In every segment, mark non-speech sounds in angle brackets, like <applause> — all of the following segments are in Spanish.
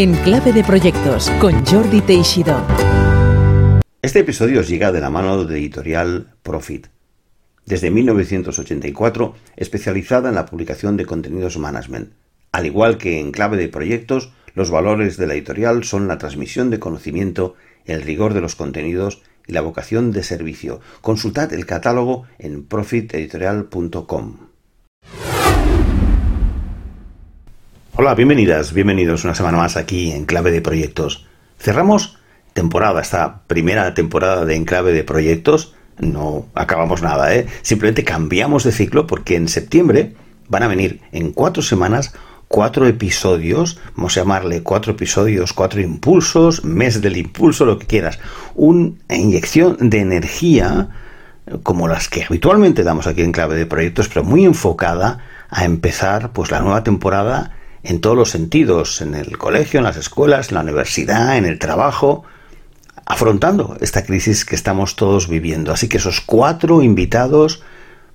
En Clave de Proyectos, con Jordi Teixidó. Este episodio os llega de la mano de editorial Profit. Desde 1984, especializada en la publicación de contenidos management. Al igual que en Clave de Proyectos, los valores de la editorial son la transmisión de conocimiento, el rigor de los contenidos y la vocación de servicio. Consultad el catálogo en profiteditorial.com. Hola, bienvenidas, bienvenidos una semana más aquí en Clave de Proyectos. Cerramos temporada, esta primera temporada de Enclave de Proyectos. No acabamos nada, ¿eh? Simplemente cambiamos de ciclo porque en septiembre van a venir en cuatro semanas cuatro episodios, vamos a llamarle cuatro episodios, cuatro impulsos, mes del impulso, lo que quieras. Una inyección de energía como las que habitualmente damos aquí en Clave de Proyectos, pero muy enfocada a empezar pues la nueva temporada en todos los sentidos, en el colegio, en las escuelas, en la universidad, en el trabajo, afrontando esta crisis que estamos todos viviendo. Así que esos cuatro invitados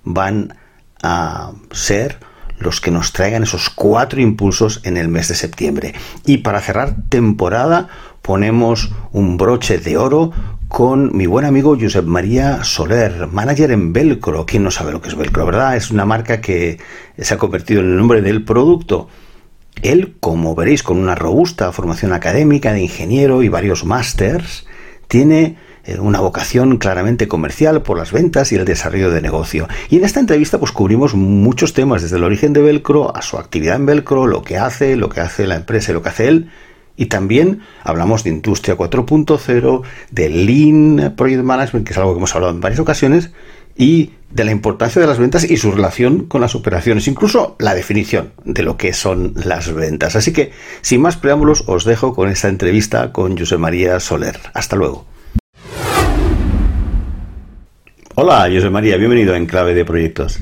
van a ser los que nos traigan esos cuatro impulsos en el mes de septiembre. Y para cerrar temporada ponemos un broche de oro con mi buen amigo Josep María Soler, manager en Velcro. ¿Quién no sabe lo que es Velcro, verdad? Es una marca que se ha convertido en el nombre del producto. Él, como veréis, con una robusta formación académica de ingeniero y varios másters, tiene eh, una vocación claramente comercial por las ventas y el desarrollo de negocio. Y en esta entrevista pues cubrimos muchos temas, desde el origen de Velcro a su actividad en Velcro, lo que hace, lo que hace la empresa y lo que hace él. Y también hablamos de Industria 4.0, de Lean Project Management, que es algo que hemos hablado en varias ocasiones, y de la importancia de las ventas y su relación con las operaciones, incluso la definición de lo que son las ventas. Así que, sin más preámbulos, os dejo con esta entrevista con José María Soler. Hasta luego. Hola, José María, bienvenido en Clave de Proyectos.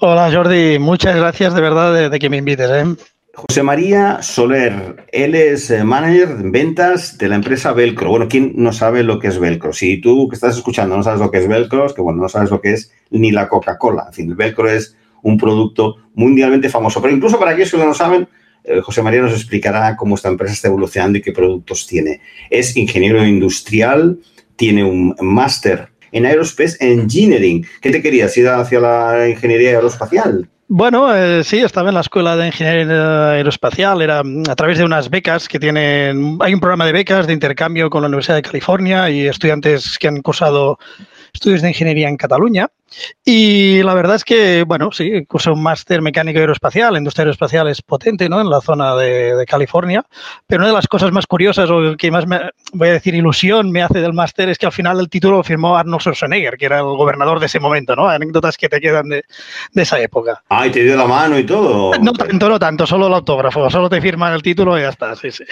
Hola, Jordi, muchas gracias de verdad de, que me invites. ¿eh? José María Soler, él es eh, manager de ventas de la empresa Velcro. Bueno, ¿quién no sabe lo que es Velcro? Si tú que estás escuchando no sabes lo que es Velcro, es que bueno, no sabes lo que es ni la Coca-Cola. En fin, el Velcro es un producto mundialmente famoso. Pero incluso para aquellos que no saben, eh, José María nos explicará cómo esta empresa está evolucionando y qué productos tiene. Es ingeniero industrial, tiene un máster en Aerospace Engineering. ¿Qué te querías ir hacia la ingeniería aeroespacial? Bueno, eh, sí, estaba en la escuela de ingeniería aeroespacial, era a través de unas becas que tienen, hay un programa de becas de intercambio con la Universidad de California y estudiantes que han cursado estudios de ingeniería en Cataluña. Y la verdad es que, bueno, sí, cursé un máster mecánico aeroespacial. La industria aeroespacial es potente, ¿no? En la zona de, California. Pero una de las cosas más curiosas, o que más me, voy a decir, ilusión me hace del máster, es que al final el título lo firmó Arnold Schwarzenegger, que era el gobernador de ese momento, ¿no? Anécdotas que te quedan de, esa época. Ah, y te dio la mano y todo. No tanto, no tanto, solo el autógrafo. Solo te firman el título y ya está, sí, sí.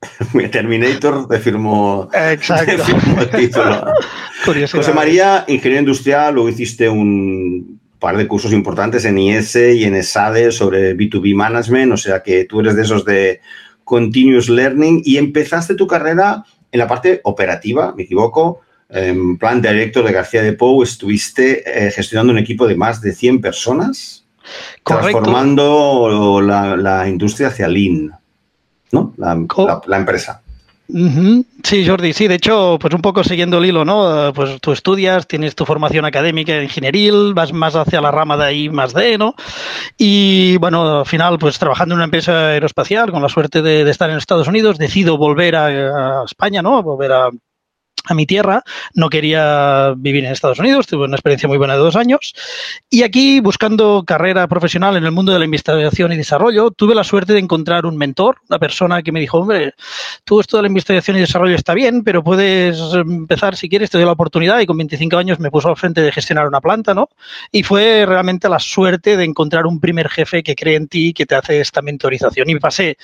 <laughs> Terminator te firmó, Exacto. <laughs> el título. <laughs> José María, ingeniero industrial, luego hiciste un par de cursos importantes en IS y en ESADE sobre B2B Management, o sea que tú eres de esos de Continuous Learning y empezaste tu carrera en la parte operativa, me equivoco, en plan director de García de Pou, estuviste eh, gestionando un equipo de más de 100 personas, transformando la, la industria hacia Lean. ¿No? La, empresa. Sí, Jordi, sí, de hecho, pues un poco siguiendo el hilo, ¿no? Pues tú estudias, tienes tu formación académica ingenieril, vas más hacia la rama de ahí más de, ¿no? Y bueno, al final, pues trabajando en una empresa aeroespacial, con la suerte de, estar en Estados Unidos, decido volver a, a España, ¿no? Volver a, a mi tierra, no quería vivir en Estados Unidos, tuve una experiencia muy buena de dos años. Y aquí, buscando carrera profesional en el mundo de la investigación y desarrollo, tuve la suerte de encontrar un mentor, una persona que me dijo, hombre, tú esto de la investigación y desarrollo está bien, pero puedes empezar si quieres, te doy la oportunidad. Y con 25 años me puso al frente de gestionar una planta, ¿no? Y fue realmente la suerte de encontrar un primer jefe que cree en ti, que te hace esta mentorización. Y pasé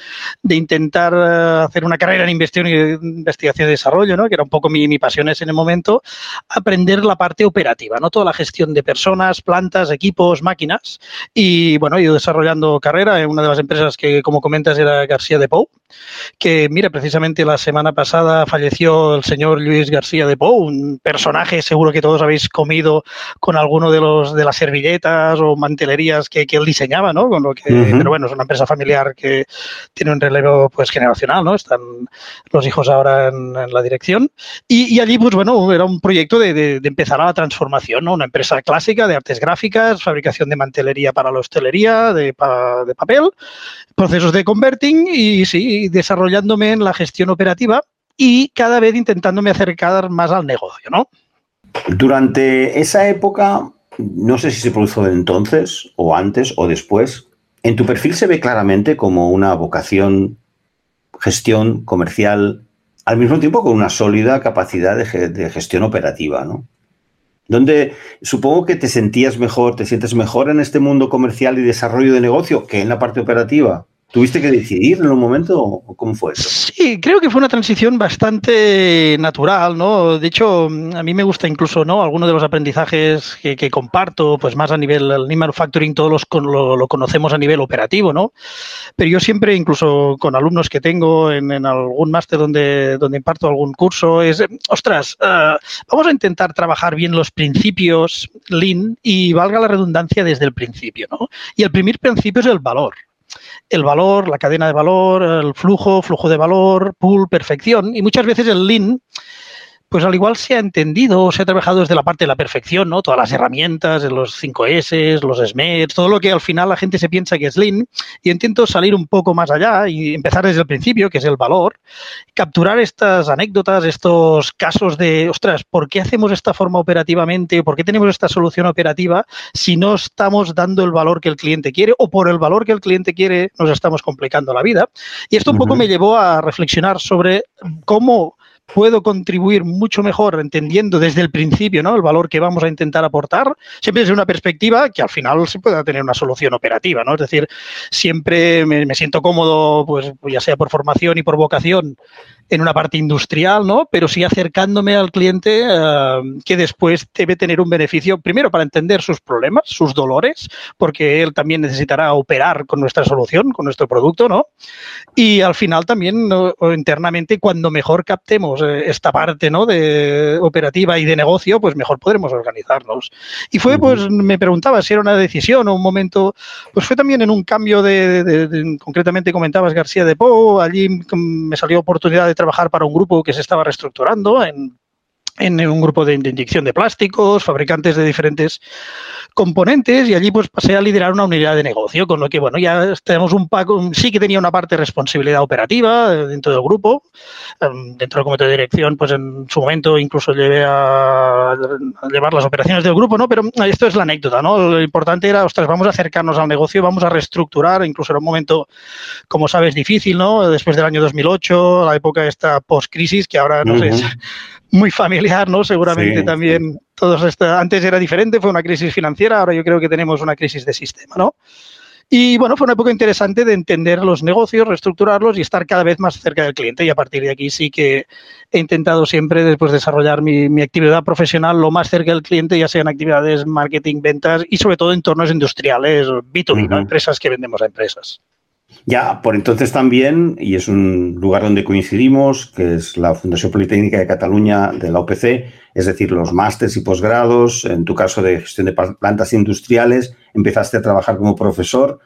de intentar eh, hacer una carrera en investigación y desarrollo, ¿no? Que era un poco mi, mi pasión es en el momento aprender la parte operativa, ¿no? Toda la gestión de personas, plantas, equipos, máquinas. Y bueno, he ido desarrollando carrera en una de las empresas que, como comentas, era García de Pou, que mira, precisamente la semana pasada falleció el señor Luis García de Pou, un personaje seguro que todos habéis comido con alguno de los de las servilletas o mantelerías que, que él diseñaba, ¿no? Con lo que, pero bueno, es una empresa familiar que tiene un relevo pues generacional, ¿no? Están los hijos ahora en, en la dirección. Y, y, allí, pues bueno, era un proyecto de, empezar a la transformación, ¿no? Una empresa clásica de artes gráficas, fabricación de mantelería para la hostelería, de, pa, de papel, procesos de converting y sí, desarrollándome en la gestión operativa y cada vez intentándome acercar más al negocio, ¿no? Durante esa época, no sé si se produjo entonces o antes o después, en tu perfil se ve claramente como una vocación, gestión comercial, al mismo tiempo con una sólida capacidad de, gestión operativa, ¿no? Donde supongo que te sentías mejor, te sientes mejor en este mundo comercial y desarrollo de negocio que en la parte operativa. ¿Tuviste que decidir en un momento o cómo fue eso? Sí, creo que fue una transición bastante natural, ¿no? De hecho, a mí me gusta incluso, ¿no? Algunos de los aprendizajes que, comparto, pues más a nivel el Lean Manufacturing, todos los lo, conocemos a nivel operativo, ¿no? Pero yo siempre, incluso con alumnos que tengo en, algún máster donde, donde imparto algún curso, es, ostras, uh, vamos a intentar trabajar bien los principios Lean y valga la redundancia desde el principio, ¿no? Y el primer principio es el valor el valor, la cadena de valor, el flujo, flujo de valor, pool, perfección. Y muchas veces el lean, pues al igual se ha entendido o se ha trabajado desde la parte de la perfección, ¿no? Todas las herramientas, los 5S, los SMETs, todo lo que al final la gente se piensa que es lean. Y intento salir un poco más allá y empezar desde el principio, que es el valor, capturar estas anécdotas, estos casos de, ostras, ¿por qué hacemos esta forma operativamente? ¿Por qué tenemos esta solución operativa si no estamos dando el valor que el cliente quiere o por el valor que el cliente quiere nos estamos complicando la vida? Y esto un poco uh -huh. me llevó a reflexionar sobre cómo puedo contribuir mucho mejor entendiendo desde el principio ¿no? el valor que vamos a intentar aportar, siempre desde una perspectiva que al final se pueda tener una solución operativa. ¿no? Es decir, siempre me, me siento cómodo, pues ya sea por formación y por vocación, en una parte industrial, ¿no? Pero sí acercándome al cliente uh, que después debe tener un beneficio, primero para entender sus problemas, sus dolores, porque él también necesitará operar con nuestra solución, con nuestro producto, ¿no? Y al final también ¿no? internamente, cuando mejor captemos eh, esta parte, ¿no? De operativa y de negocio, pues mejor podremos organizarnos. Y fue, pues, me preguntaba si era una decisión o un momento, pues fue también en un cambio de, de, de concretamente comentabas García de Po, allí me salió oportunidad de trabajar para un grupo que se estaba reestructurando en, en un grupo de, de, inyección de plásticos, fabricantes de diferentes componentes y allí pues pasé a liderar una unidad de negocio, con lo que bueno, ya tenemos un paco, sí que tenía una parte de responsabilidad operativa dentro del grupo, dentro del comité de dirección, pues en su momento incluso llevé a, llevar las operaciones del grupo, ¿no? Pero esto es la anécdota, ¿no? Lo importante era, ostras, vamos a acercarnos al negocio, vamos a reestructurar, incluso en un momento, como sabes, difícil, ¿no? Después del año 2008, la época esta post-crisis, que ahora, no uh -huh. sé, <laughs> muy familiar, ¿no? Seguramente sí, también sí. todos esta, antes era diferente, fue una crisis financiera, ahora yo creo que tenemos una crisis de sistema, ¿no? Y bueno, fue una época interesante de entender los negocios, reestructurarlos y estar cada vez más cerca del cliente. Y a partir de aquí sí que he intentado siempre después desarrollar mi, mi actividad profesional lo más cerca del cliente, ya sean actividades, marketing, ventas y sobre todo entornos industriales, B2B, uh -huh. ¿no? empresas que vendemos a empresas. Ya, por entonces también, y es un lugar donde coincidimos, que es la Fundación Politécnica de Cataluña de la OPC, es decir, los másters y posgrados, en tu caso de gestión de plantas industriales, empezaste a trabajar como profesor,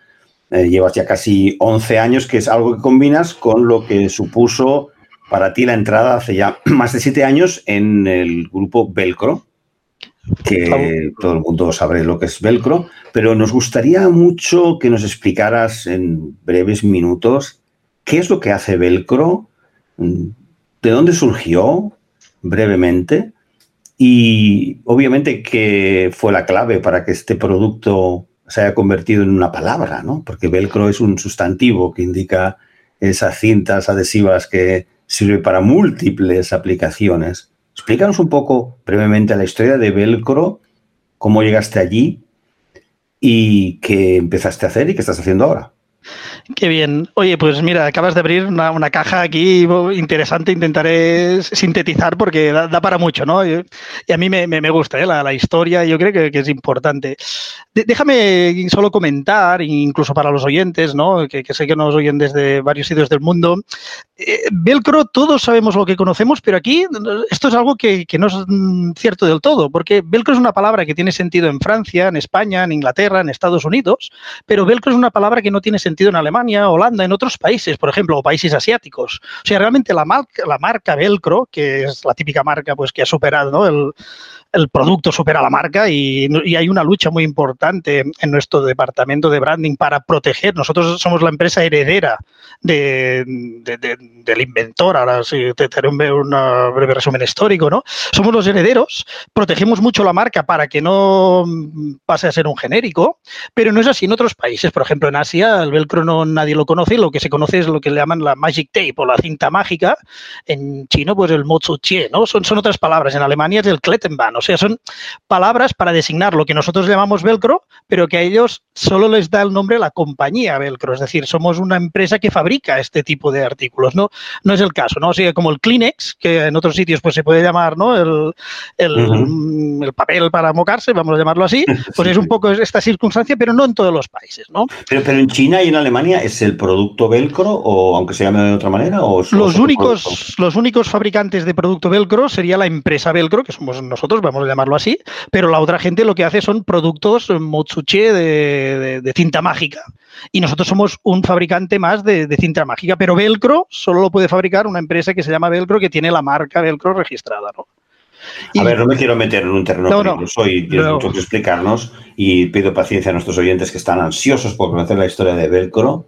eh, llevas ya casi 11 años, que es algo que combinas con lo que supuso para ti la entrada hace ya <clears throat> más de 7 años en el grupo Velcro, que todo el mundo sabrá lo que es velcro, pero nos gustaría mucho que nos explicaras en breves minutos qué es lo que hace velcro, de dónde surgió brevemente y obviamente qué fue la clave para que este producto se haya convertido en una palabra, ¿no? Porque velcro es un sustantivo que indica esas cintas adhesivas que sirve para múltiples aplicaciones. Explícanos un poco brevemente la historia de Velcro, cómo llegaste allí y qué empezaste a hacer y qué estás haciendo ahora. Qué bien. Oye, pues mira, acabas de abrir una, caja aquí interesante. Intentaré sintetizar porque da, para mucho, ¿no? Y, a mí me, gusta ¿eh? la, historia, yo creo que, es importante. déjame solo comentar, incluso para los oyentes, ¿no? Que, sé que nos oyen desde varios sitios del mundo. Eh, velcro, todos sabemos lo que conocemos, pero aquí esto es algo que, que no es cierto del todo, porque velcro es una palabra que tiene sentido en Francia, en España, en Inglaterra, en Estados Unidos, pero velcro es una palabra que no tiene sentido en Alemania, Holanda, en otros países, por ejemplo, países asiáticos. O sea, realmente la marca, Velcro, que es la típica marca pues que ha superado el, el producto supera la marca y, hay una lucha muy importante en nuestro departamento de branding para proteger. Nosotros somos la empresa heredera de, del inventor, ahora sí te haré un, breve resumen histórico, ¿no? Somos los herederos, protegemos mucho la marca para que no pase a ser un genérico, pero no es así en otros países. Por ejemplo, en Asia el velcro no nadie lo conoce, lo que se conoce es lo que le llaman la magic tape o la cinta mágica. En chino, pues el mozuchie, ¿no? Son, son otras palabras. En Alemania es el Klettenbahn, o sea, son palabras para designar lo que nosotros llamamos velcro, pero que a ellos solo les da el nombre la compañía velcro. Es decir, somos una empresa que fabrica este tipo de artículos, ¿no? No es el caso, ¿no? O sea, como el Kleenex, que en otros sitios pues se puede llamar, ¿no? El, el, papel para mocarse, vamos a llamarlo así, <laughs> pues es un poco esta circunstancia, pero no en todos los países, ¿no? Pero, pero en China y en Alemania es el producto velcro, o aunque se llame de otra manera, o los únicos, los únicos fabricantes de producto velcro sería la empresa velcro, que somos nosotros, vamos a llamarlo así, pero la otra gente lo que hace son productos Motsuche de, cinta mágica. Y nosotros somos un fabricante más de, cinta mágica, pero Velcro solo lo puede fabricar una empresa que se llama Velcro, que tiene la marca Velcro registrada, ¿no? a ver, no me quiero meter en un terreno no, peligroso y tienes mucho que explicarnos y pido paciencia a nuestros oyentes que están ansiosos por conocer la historia de Velcro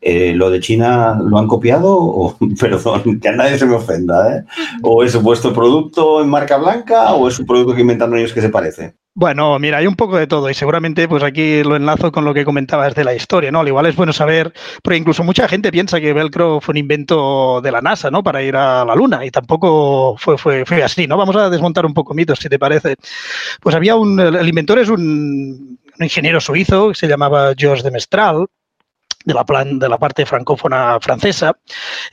eh, ¿Lo de China lo han copiado? O, <laughs> perdón, que a nadie se me ofenda, ¿eh? ¿O es vuestro producto en marca blanca o es un producto que inventaron ellos que se parece? Bueno, mira, hay un poco de todo y seguramente pues aquí lo enlazo con lo que comentabas de la historia, ¿no? Al igual es bueno saber, porque incluso mucha gente piensa que Velcro fue un invento de la NASA, ¿no? Para ir a la Luna y tampoco fue, fue, fue así, ¿no? Vamos a desmontar un poco mitos, si te parece. Pues había un, el inventor es un, ingeniero suizo que se llamaba Georges de Mestral, de la, plan, de la parte francófona francesa.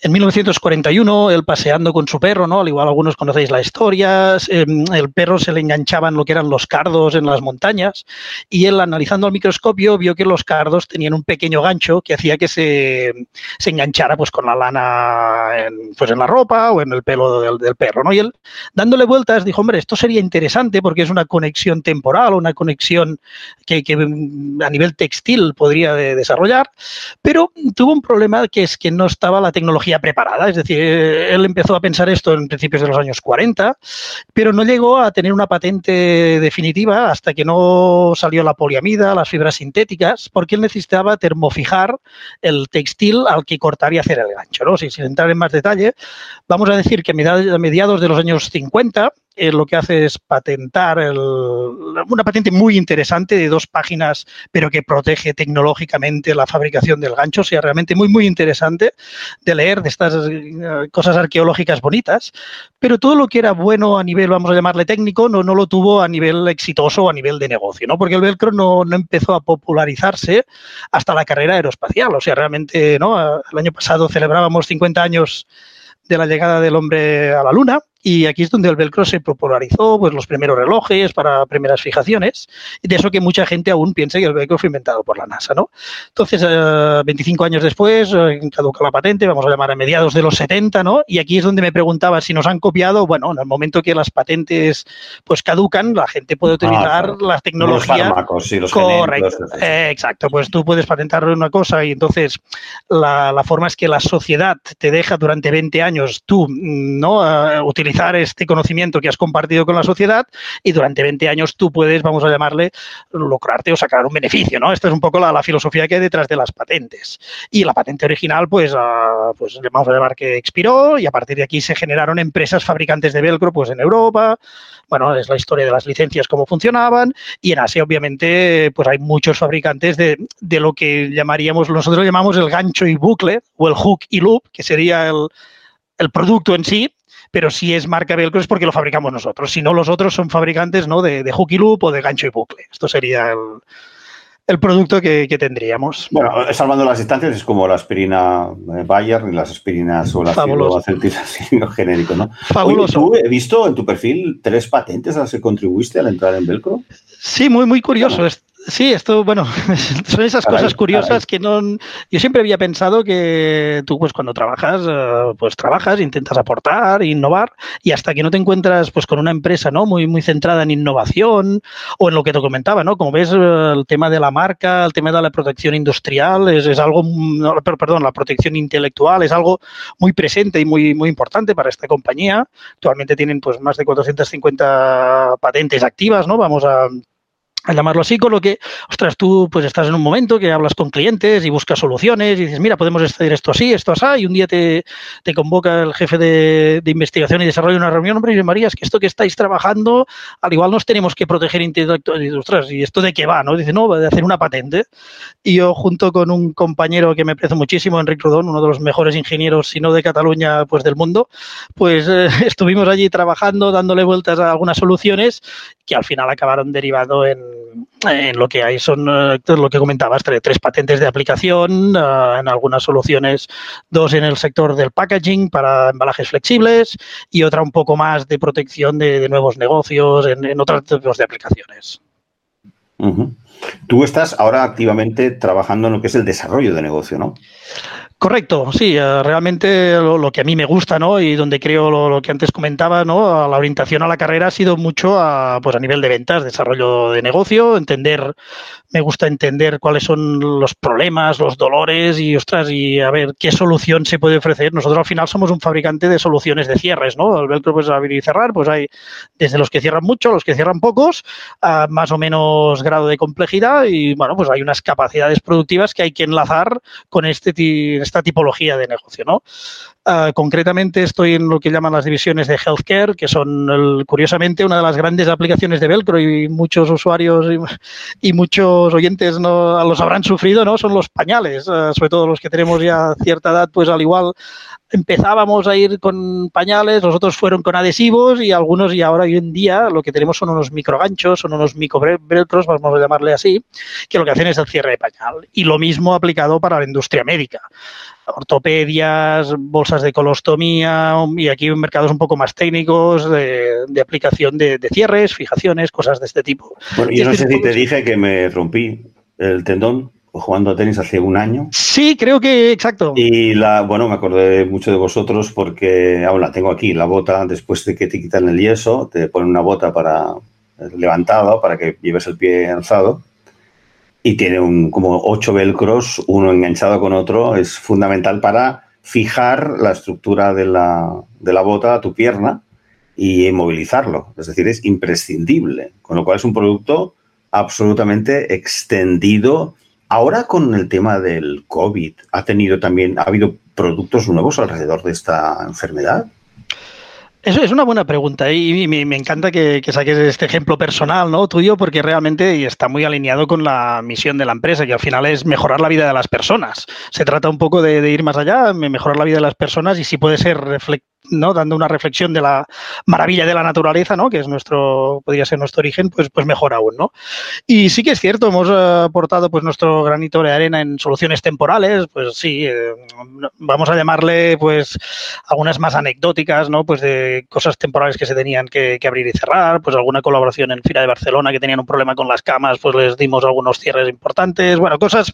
En 1941, él paseando con su perro, ¿no? Al igual algunos conocéis la historia, em, el perro se le enganchaba en lo que eran los cardos en las montañas y él analizando al microscopio vio que los cardos tenían un pequeño gancho que hacía que se, se enganchara pues con la lana en, pues en la ropa o en el pelo del, del, perro, ¿no? Y él dándole vueltas dijo, hombre, esto sería interesante porque es una conexión temporal, una conexión que, que a nivel textil podría de desarrollar pero tuvo un problema que es que no estaba la tecnología preparada. Es decir, él empezó a pensar esto en principios de los años 40, pero no llegó a tener una patente definitiva hasta que no salió la poliamida, las fibras sintéticas, porque él necesitaba termofijar el textil al que cortar y hacer el gancho. ¿no? sin entrar en más detalle, vamos a decir que a mediados de los años 50, eh, lo que hace es patentar una patente muy interesante de dos páginas, pero que protege tecnológicamente la fabricación del gancho. O sea, realmente muy, muy interesante de leer de estas eh, cosas arqueológicas bonitas. Pero todo lo que era bueno a nivel, vamos a llamarle técnico, no, no lo tuvo a nivel exitoso a nivel de negocio, ¿no? Porque el velcro no, no empezó a popularizarse hasta la carrera aeroespacial. O sea, realmente, ¿no? El año pasado celebrábamos 50 años de la llegada del hombre a la Luna y aquí es donde el velcro se popularizó, pues los primeros relojes para primeras fijaciones, de eso que mucha gente aún piensa que el velcro fue inventado por la NASA, ¿no? Entonces, 25 eh, años después, eh, caduca la patente, vamos a llamar a mediados de los 70, ¿no? Y aquí es donde me preguntaba si nos han copiado, bueno, en el momento que las patentes pues caducan, la gente puede ah, utilizar las tecnologías. Los los Correcto. Eh, exacto, pues tú puedes patentar una cosa y entonces la, la, forma es que la sociedad te deja durante 20 años tú, ¿no? utilizar este conocimiento que has compartido con la sociedad y durante 20 años tú puedes, vamos a llamarle, lucrarte o sacar un beneficio, ¿no? Esta es un poco la, filosofía que hay detrás de las patentes. Y la patente original, pues, uh, pues vamos a llamar que expiró y a partir de aquí se generaron empresas fabricantes de velcro, pues en Europa, bueno, es la historia de las licencias, cómo funcionaban, y en Asia, obviamente, pues hay muchos fabricantes de, de lo que llamaríamos, nosotros llamamos el gancho y bucle, o el hook y loop, que sería el, el producto en sí, pero si es marca Velcro es porque lo fabricamos nosotros. Si no, los otros son fabricantes ¿no? de, de hook y loop o de gancho y bucle. Esto sería el producto que, tendríamos. Bueno, salvando las distancias, es como la aspirina eh, Bayer y las aspirinas o la <laughs> genérico, ¿no? Fabuloso. ¿tú he visto en tu perfil tres patentes a las que contribuiste al entrar en Velcro? Sí, muy, muy curioso. Sí, esto, bueno, <laughs> son esas cosas curiosas que no. Yo siempre había pensado que tú, pues, cuando trabajas, eh, pues trabajas, intentas aportar, innovar, y hasta que no te encuentras, pues, con una empresa, ¿no? Muy, muy centrada en innovación o en lo que te comentaba, ¿no? Como ves, el tema de la marca, el tema de la protección industrial, es, es algo, perdón, la protección intelectual es algo muy presente y muy, muy importante para esta compañía. Actualmente tienen, pues, más de 450 patentes activas, ¿no? Vamos a a llamarlo así, con lo que, ostras, tú pues estás en un momento que hablas con clientes y buscas soluciones y dices, mira, podemos hacer esto así, esto así, y un día te, convoca el jefe de, investigación y desarrollo una reunión, hombre, y María, es que esto que estáis trabajando, al igual nos tenemos que proteger intelectualmente, ostras, ¿y esto de qué va? no Dice, no, va de hacer una patente. Y yo, junto con un compañero que me aprecio muchísimo, Enrique Rodón, uno de los mejores ingenieros, si no de Cataluña, pues del mundo, pues eh, <laughs> estuvimos allí trabajando, dándole vueltas a algunas soluciones que al final acabaron derivando en en lo que hay son eh, lo que comentabas, tres patentes de aplicación, eh, en algunas soluciones, dos en el sector del packaging para embalajes flexibles y otra un poco más de protección de, nuevos negocios en, otros tipos de aplicaciones. Tú estás ahora activamente trabajando en lo que es el desarrollo de negocio, ¿no? Correcto, sí, eh, realmente lo, que a mí me gusta, ¿no? Y donde creo lo, que antes comentaba, ¿no? La orientación a la carrera ha sido mucho a, pues a nivel de ventas, desarrollo de negocio, entender, me gusta entender cuáles son los problemas, los dolores y, ostras, y a ver qué solución se puede ofrecer. Nosotros al final somos un fabricante de soluciones de cierres, ¿no? El Velcro, pues abrir y cerrar, pues hay desde los que cierran mucho, los que cierran pocos, a más o menos grado de complejidad y, bueno, pues hay unas capacidades productivas que hay que enlazar con este esta tipología de negocio, ¿no? Uh, concretamente estoy en lo que llaman las divisiones de healthcare, que son el, curiosamente una de las grandes aplicaciones de Velcro y muchos usuarios y, muchos oyentes no los habrán sufrido, ¿no? Son los pañales, uh, sobre todo los que tenemos ya cierta edad, pues al igual empezábamos a ir con pañales, los otros fueron con adhesivos y algunos y ahora hoy en día lo que tenemos son unos microganchos, son unos microvelcros, vamos a llamarle así, que lo que hacen es el cierre de pañal. Y lo mismo aplicado para la industria médica. Ortopedias, bolsas de colostomía y aquí mercados un poco más técnicos de, aplicación de, cierres, fijaciones, cosas de este tipo. Bueno, yo no sé si te dije que me rompí el tendón jugando a tenis hace un año. Sí, creo que exacto. Y la, bueno, me acordé mucho de vosotros porque ahora tengo aquí la bota, después de que te quitan el yeso, te ponen una bota para levantada para que lleves el pie alzado y tiene un, como ocho velcros, uno enganchado con otro, es fundamental para fijar la estructura de la, de la bota a tu pierna y inmovilizarlo. Es decir, es imprescindible, con lo cual es un producto absolutamente extendido Ahora con el tema del COVID, ¿ha tenido también, ha habido productos nuevos alrededor de esta enfermedad? Eso es una buena pregunta y me, encanta que, saques este ejemplo personal, ¿no? Tuyo, porque realmente está muy alineado con la misión de la empresa, que al final es mejorar la vida de las personas. Se trata un poco de, ir más allá, mejorar la vida de las personas y si puede ser reflectado dando una reflexión de la maravilla de la naturaleza, ¿no? que es nuestro, podría ser nuestro origen, pues, pues mejor aún. ¿no? Y sí que es cierto, hemos eh, aportado pues, nuestro granito de arena en soluciones temporales, pues sí, eh, vamos a llamarle pues algunas más anecdóticas, ¿no? pues de cosas temporales que se tenían que, abrir y cerrar, pues alguna colaboración en Fira de Barcelona que tenían un problema con las camas, pues les dimos algunos cierres importantes, bueno, cosas,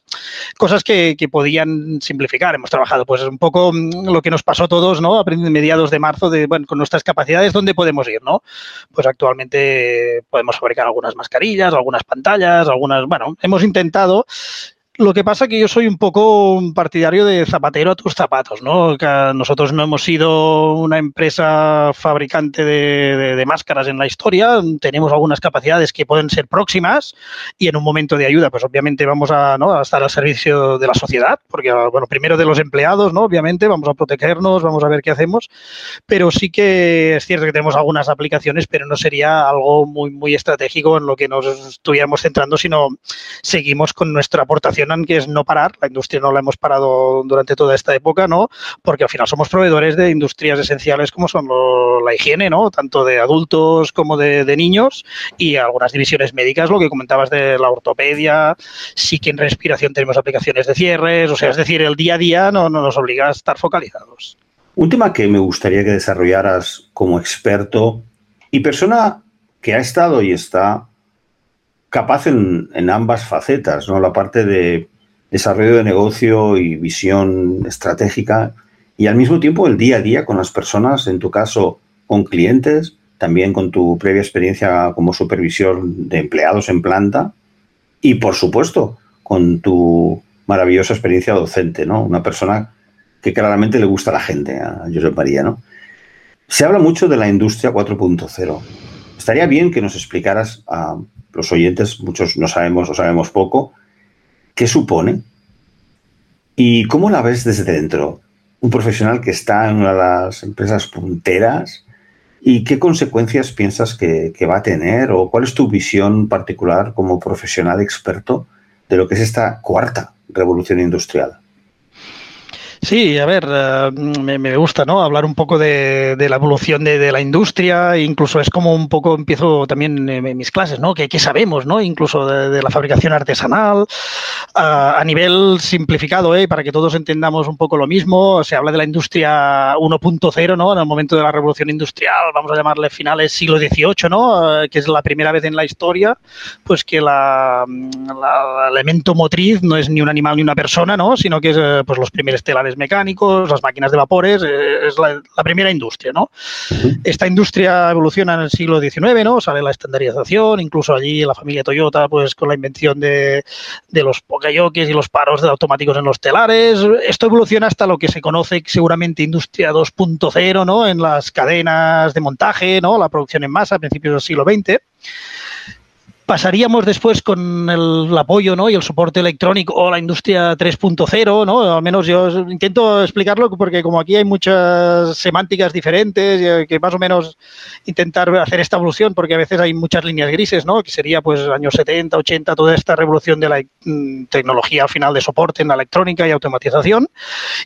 cosas que, que podían simplificar. Hemos trabajado pues un poco lo que nos pasó a todos, ¿no? Aprendiendo mediados de marzo de, bueno, con nuestras capacidades, ¿dónde podemos ir, no? Pues actualmente podemos fabricar algunas mascarillas, algunas pantallas, algunas, bueno, hemos intentado lo que pasa que yo soy un poco un partidario de zapatero a tus zapatos, ¿no? nosotros no hemos sido una empresa fabricante de, máscaras en la historia, tenemos algunas capacidades que pueden ser próximas y en un momento de ayuda, pues obviamente vamos a, ¿no? a estar al servicio de la sociedad, porque, bueno, primero de los empleados, ¿no? Obviamente vamos a protegernos, vamos a ver qué hacemos, pero sí que es cierto que tenemos algunas aplicaciones, pero no sería algo muy, muy estratégico en lo que nos estuviéramos centrando, sino seguimos con nuestra aportación que es no parar. La industria no la hemos parado durante toda esta época, ¿no? Porque al final somos proveedores de industrias esenciales como son la higiene, ¿no? Tanto de adultos como de, niños y algunas divisiones médicas, lo que comentabas de la ortopedia, sí que en respiración tenemos aplicaciones de cierres, o sea, es decir, el día a día no, no nos obliga a estar focalizados. Un tema que me gustaría que desarrollaras como experto y persona que ha estado y está capaz en, ambas facetas, ¿no? La parte de desarrollo de negocio y visión estratégica y al mismo tiempo el día a día con las personas, en tu caso con clientes, también con tu previa experiencia como supervisor de empleados en planta y por supuesto con tu maravillosa experiencia docente, ¿no? Una persona que claramente le gusta a la gente, a Josep María, ¿no? Se habla mucho de la industria 4.0. Estaría bien que nos explicaras a los oyentes, muchos no sabemos o sabemos poco, qué supone y cómo la ves desde dentro. Un profesional que está en una de las empresas punteras y qué consecuencias piensas que, que va a tener o cuál es tu visión particular como profesional experto de lo que es esta cuarta revolución industrial. Sí, a ver, eh, me, gusta, ¿no? Hablar un poco de, la evolución de, la industria, incluso es como un poco empiezo también en mis clases, ¿no? ¿Qué, sabemos, ¿no? Incluso de, la fabricación artesanal, a nivel simplificado, ¿eh? Para que todos entendamos un poco lo mismo, se habla de la industria 1.0, ¿no? En el momento de la revolución industrial, vamos a llamarle finales siglo XVIII, ¿no? Eh, que es la primera vez en la historia, pues que la, el elemento motriz no es ni un animal ni una persona, ¿no? Sino que es eh, pues los primeros telares mecánicos, las máquinas de vapores, eh, es la, primera industria, ¿no? Esta industria evoluciona en el siglo XIX, ¿no? Sale la estandarización, incluso allí la familia Toyota, pues con la invención de, de los pokayokes y los paros de automáticos en los telares. Esto evoluciona hasta lo que se conoce seguramente industria 2.0, ¿no? En las cadenas de montaje, ¿no? La producción en masa a principios del siglo XX pasaríamos después con el, apoyo ¿no? y el soporte electrónico o la industria 3.0, ¿no? Al menos yo intento explicarlo porque como aquí hay muchas semánticas diferentes, y que más o menos intentar hacer esta evolución, porque a veces hay muchas líneas grises, ¿no? Que sería pues años 70, 80, toda esta revolución de la mm, tecnología al final de soporte en la electrónica y automatización.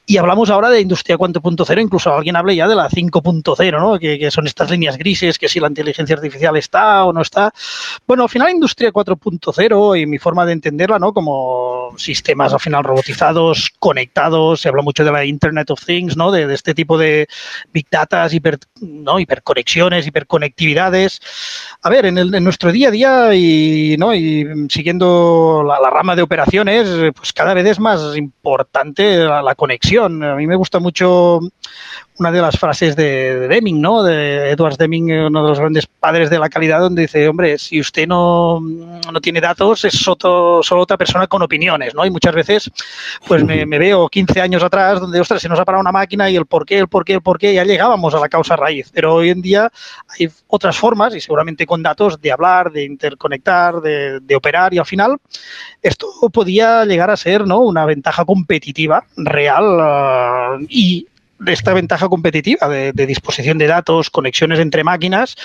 Y hablamos ahora de industria 4.0, incluso alguien hable ya de la 5.0, ¿no? Que, que son estas líneas grises, que si la inteligencia artificial está o no está. Bueno, al final industria 4.0 y mi forma de entenderla, ¿no? Como sistemas al final robotizados, conectados, se habla mucho de la Internet of Things, ¿no? De, este tipo de big data, hiper, ¿no? hiperconexiones, hiperconectividades. A ver, en, en, nuestro día a día y, ¿no? y siguiendo la, rama de operaciones, pues cada vez es más importante la, la conexión. A mí me gusta mucho una de las frases de, Deming, ¿no? De Edward Deming, uno de los grandes padres de la calidad, donde dice, hombre, si usted no, no tiene datos, es solo, solo, otra persona con opiniones, ¿no? Y muchas veces, pues me, veo 15 años atrás donde, ostras, se nos ha parado una máquina y el por qué, el por qué, el por qué, ya llegábamos a la causa raíz. Pero hoy en día hay otras formas, y seguramente con datos, de hablar, de interconectar, de, operar, y al final esto podía llegar a ser, ¿no? Una ventaja competitiva real uh, y esta ventaja competitiva de, de, disposición de datos, conexiones entre máquinas,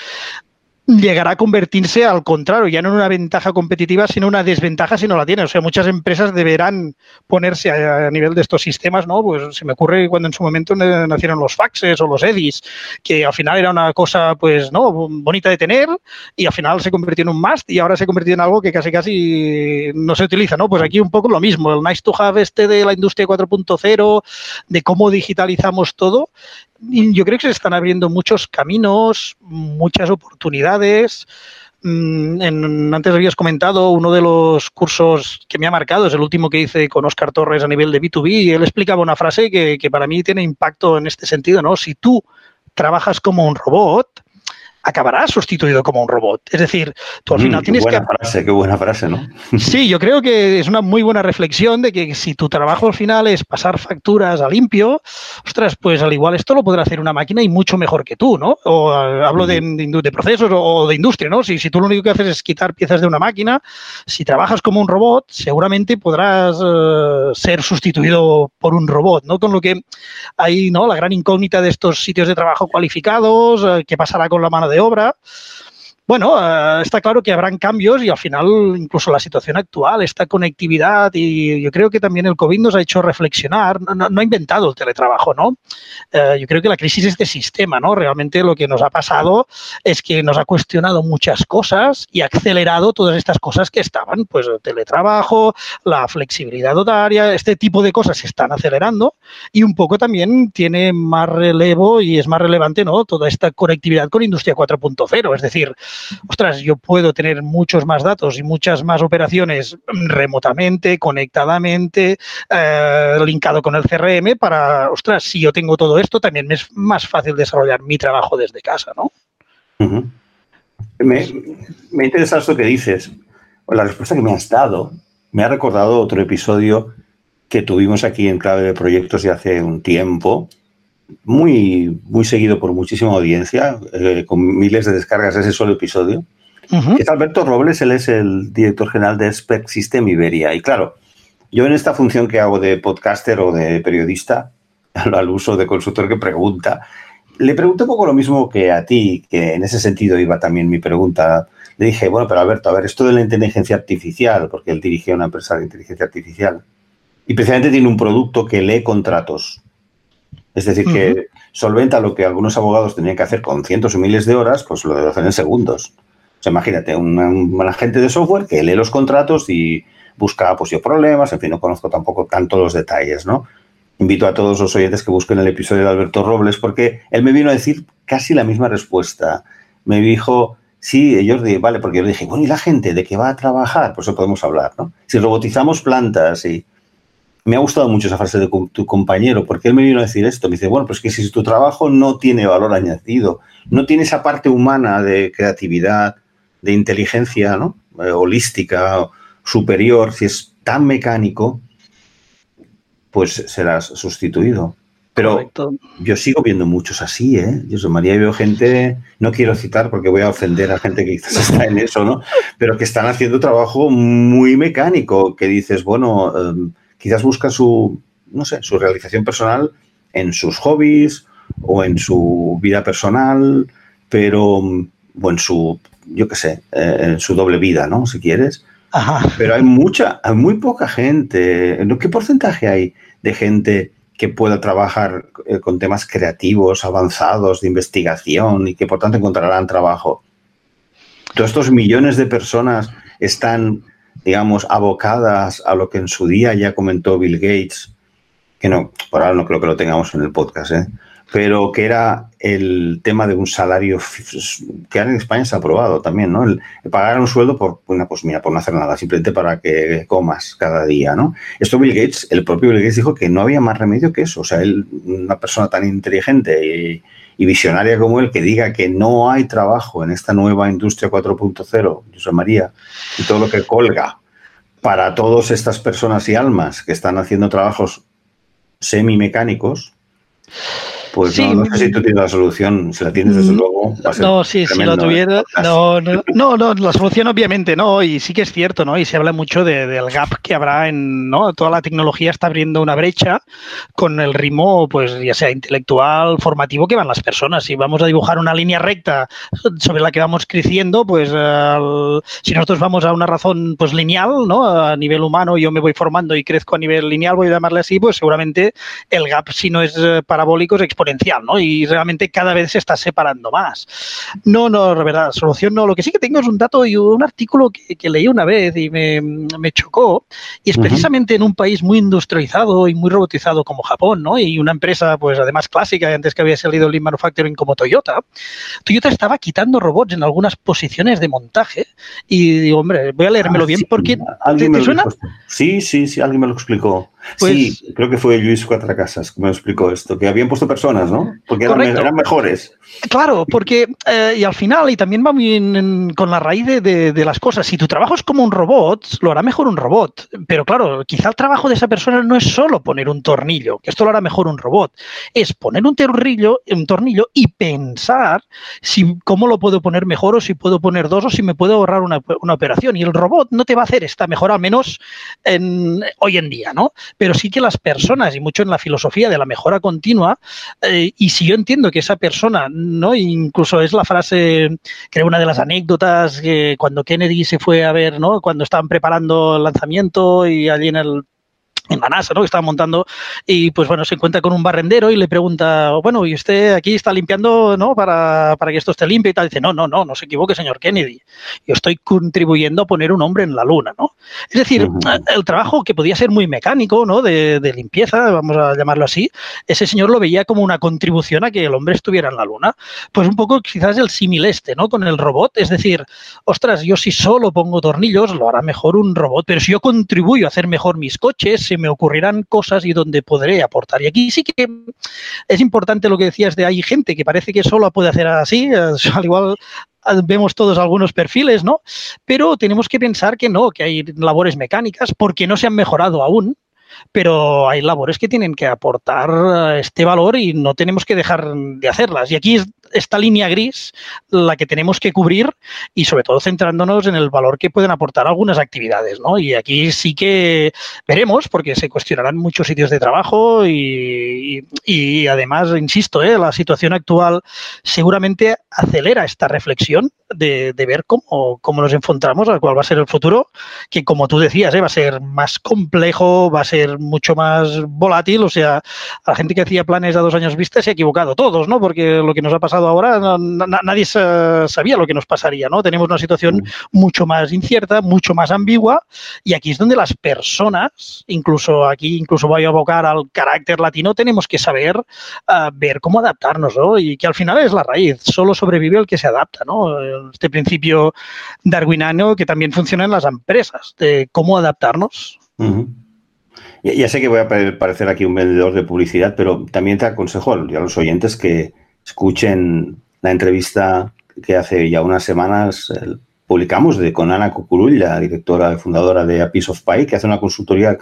llegará a convertirse al contrario, ya no en una ventaja competitiva, sino una desventaja si no la tiene. O sea, muchas empresas deberán ponerse a, nivel de estos sistemas, ¿no? Pues se me ocurre cuando en su momento nacieron los faxes o los EDIs, que al final era una cosa, pues, ¿no? Bonita de tener y al final se convirtió en un must y ahora se convirtió en algo que casi casi no se utiliza, ¿no? Pues aquí un poco lo mismo, el nice to have este de la industria 4.0, de cómo digitalizamos todo yo creo que se están abriendo muchos caminos, muchas oportunidades. Mm, antes habías comentado uno de los cursos que me ha marcado, es el último que hice con Oscar Torres a nivel de B2B, y él explicaba una frase que, que para mí tiene impacto en este sentido, ¿no? Si tú trabajas como un robot, acabarás sustituido como un robot. Es decir, tú al mm, final tienes qué buena Frase, qué buena frase, ¿no? <laughs> Sí, yo creo que es una muy buena reflexión de que si tu trabajo al final es pasar facturas a limpio, ostras, pues al igual esto lo podrá hacer una máquina y mucho mejor que tú, ¿no? O eh, hablo de, de, procesos o, de industria, ¿no? Si, si tú lo único que haces es quitar piezas de una máquina, si trabajas como un robot, seguramente podrás eh, ser sustituido por un robot, ¿no? Con lo que hay, ¿no? La gran incógnita de estos sitios de trabajo cualificados, eh, qué pasará con la mano de obra. Bueno, uh, está claro que habrán cambios y al final incluso la situación actual, esta conectividad y yo creo que también el COVID nos ha hecho reflexionar, no, no ha inventado el teletrabajo, ¿no? Uh, yo creo que la crisis es de sistema, ¿no? Realmente lo que nos ha pasado es que nos ha cuestionado muchas cosas y ha acelerado todas estas cosas que estaban, pues el teletrabajo, la flexibilidad horaria, este tipo de cosas se están acelerando y un poco también tiene más relevo y es más relevante, ¿no? Toda esta conectividad con Industria 4.0, es decir, ostras, yo puedo tener muchos más datos y muchas más operaciones remotamente, conectadamente, eh, linkado con el CRM para, ostras, si yo tengo todo esto, también me es más fácil desarrollar mi trabajo desde casa, ¿no? Me, me interesa esto que dices. La respuesta que me has dado me ha recordado otro episodio que tuvimos aquí en Clave de Proyectos de hace un tiempo, muy, muy seguido por muchísima audiencia, eh, con miles de descargas ese solo episodio. Uh -huh. Es Alberto Robles, él es el director general de Spec System Iberia. Y claro, yo en esta función que hago de podcaster o de periodista, <laughs> al uso de consultor que pregunta, le pregunté un poco lo mismo que a ti, que en ese sentido iba también mi pregunta. Le dije, bueno, pero Alberto, a ver, esto de la inteligencia artificial, porque él dirigía una empresa de inteligencia artificial, y precisamente tiene un producto que lee contratos. Es decir, uh -huh. que solventa lo que algunos abogados tenían que hacer con cientos o miles de horas, pues lo hacer en segundos. O sea, imagínate, un, un, agente de software que lee los contratos y busca pues, yo problemas, en fin, no conozco tampoco tanto los detalles, ¿no? Invito a todos los oyentes que busquen el episodio de Alberto Robles porque él me vino a decir casi la misma respuesta. Me dijo, sí, Jordi, vale, porque yo le dije, bueno, ¿y la gente de qué va a trabajar? Pues eso podemos hablar, ¿no? Si robotizamos plantas y me ha gustado mucho esa frase de tu compañero, porque él me vino a decir esto. Me dice, bueno, pues que si tu trabajo no tiene valor añadido, no tiene esa parte humana de creatividad, de inteligencia, ¿no? Eh, holística, superior, si es tan mecánico, pues serás sustituido. Pero Correcto. yo sigo viendo muchos así, ¿eh? Yo soy María y veo gente, no quiero citar porque voy a ofender a gente que quizás <laughs> está en eso, ¿no? Pero que están haciendo trabajo muy mecánico, que dices, bueno, eh, quizás busca su, no sé, su realización personal en sus hobbies o en su vida personal, pero, o en su, yo qué sé, eh, en su doble vida, ¿no? Si quieres. Ajá. Pero hay mucha, hay muy poca gente. ¿Qué porcentaje hay de gente que pueda trabajar eh, con temas creativos, avanzados, de investigación y que por tanto encontrarán trabajo? Todos estos millones de personas están, digamos, abocadas a lo que en su día ya comentó Bill Gates, que no, por ahora no creo que lo tengamos en el podcast, ¿eh? pero que era el tema de un salario que ahora en España se ha aprobado también, ¿no? El, pagar un sueldo por, bueno, pues mira, por no hacer nada, simplemente para que comas cada día, ¿no? Esto Bill Gates, el propio Bill Gates dijo que no había más remedio que eso. O sea, él, una persona tan inteligente y, y visionaria como él, que diga que no hay trabajo en esta nueva industria 4.0, José María, y todo lo que colga para todas estas personas y almas que están haciendo trabajos semimecánicos, pues sí. no, no, sé si tú tienes la solución, si la tienes desde luego. Va a ser no, sí, si lo tuviera. No, no, no, no, la solución obviamente no, y sí que es cierto, ¿no? Y se habla mucho de, del gap que habrá en, ¿no? Toda la tecnología está abriendo una brecha con el ritmo, pues ya sea intelectual, formativo que van las personas. Si vamos a dibujar una línea recta sobre la que vamos creciendo, pues si nosotros vamos a una razón pues lineal, ¿no? A nivel humano yo me voy formando y crezco a nivel lineal, voy a llamarle así, pues seguramente el gap, si no es parabólico, es exponencial exponencial, ¿no? Y realmente cada vez se está separando más. No, no, de verdad, solución no. Lo que sí que tengo es un dato y un artículo que, que leí una vez y me, me chocó, y es uh -huh. precisamente en un país muy industrializado y muy robotizado como Japón, ¿no? Y una empresa, pues además clásica, antes que había salido el Lean Manufacturing como Toyota, Toyota estaba quitando robots en algunas posiciones de montaje y digo, hombre, voy a leérmelo ah, bien sí. porque... ¿Te, te suena? Sí, sí, sí, alguien me lo explicó. Pues, sí, creo que fue Luis Cuatracasas que me explicó esto, que habían puesto personas, ¿no? Porque eran, eran mejores. Claro, porque eh, y al final, y también va muy en, en, con la raíz de, de, de, las cosas, si tu trabajo es como un robot, lo hará mejor un robot. Pero claro, quizá el trabajo de esa persona no es solo poner un tornillo, que esto lo hará mejor un robot, es poner un tornillo, un tornillo y pensar si cómo lo puedo poner mejor o si puedo poner dos o si me puedo ahorrar una, una operación. Y el robot no te va a hacer esta mejor, al menos en, hoy en día, ¿no? Pero sí que las personas, y mucho en la filosofía de la mejora continua, eh, y si yo entiendo que esa persona, ¿no? Incluso es la frase, creo una de las anécdotas que cuando Kennedy se fue a ver, ¿no? Cuando estaban preparando el lanzamiento y allí en el en la NASA, ¿no? Que estaba montando y pues bueno, se encuentra con un barrendero y le pregunta, bueno, ¿y usted aquí está limpiando, ¿no? Para, para que esto esté limpio y tal. dice, no, no, no, no se equivoque, señor Kennedy. Yo estoy contribuyendo a poner un hombre en la luna, ¿no? Es decir, el trabajo que podía ser muy mecánico, ¿no? De, de, limpieza, vamos a llamarlo así, ese señor lo veía como una contribución a que el hombre estuviera en la luna. Pues un poco quizás el símil este, ¿no? Con el robot, es decir, ostras, yo si solo pongo tornillos, lo hará mejor un robot, pero si yo contribuyo a hacer mejor mis coches, me ocurrirán cosas y donde podré aportar. Y aquí sí que es importante lo que decías de hay gente que parece que solo puede hacer así, al igual vemos todos algunos perfiles, ¿no? Pero tenemos que pensar que no, que hay labores mecánicas porque no se han mejorado aún, pero hay labores que tienen que aportar este valor y no tenemos que dejar de hacerlas. Y aquí es esta línea gris la que tenemos que cubrir y sobre todo centrándonos en el valor que pueden aportar algunas actividades, ¿no? Y aquí sí que veremos, porque se cuestionarán muchos sitios de trabajo y, y, además, insisto, ¿eh? la situación actual seguramente acelera esta reflexión de, de ver cómo, cómo, nos encontramos a cuál va a ser el futuro, que como tú decías, ¿eh? va a ser más complejo, va a ser mucho más volátil, o sea, la gente que hacía planes a dos años vista se ha equivocado todos, ¿no? Porque lo que nos ha pasado ahora, nadie sabía lo que nos pasaría, ¿no? Tenemos una situación mm. mucho más incierta, mucho más ambigua, y aquí es donde las personas, incluso aquí, incluso voy a abocar al carácter latino, tenemos que saber uh, ver cómo adaptarnos, ¿no? Y que al final es la raíz, solo sobrevive el que se adapta, ¿no? Este principio darwiniano que también funciona en las empresas, de cómo adaptarnos. Uh -huh. ya, sé que voy a parecer aquí un vendedor de publicidad, pero también te aconsejo a los oyentes que escuchen la entrevista que hace ya unas semanas eh, publicamos de, con Ana Cucurull, la directora y fundadora de A Piece of Pie, que hace una consultoría,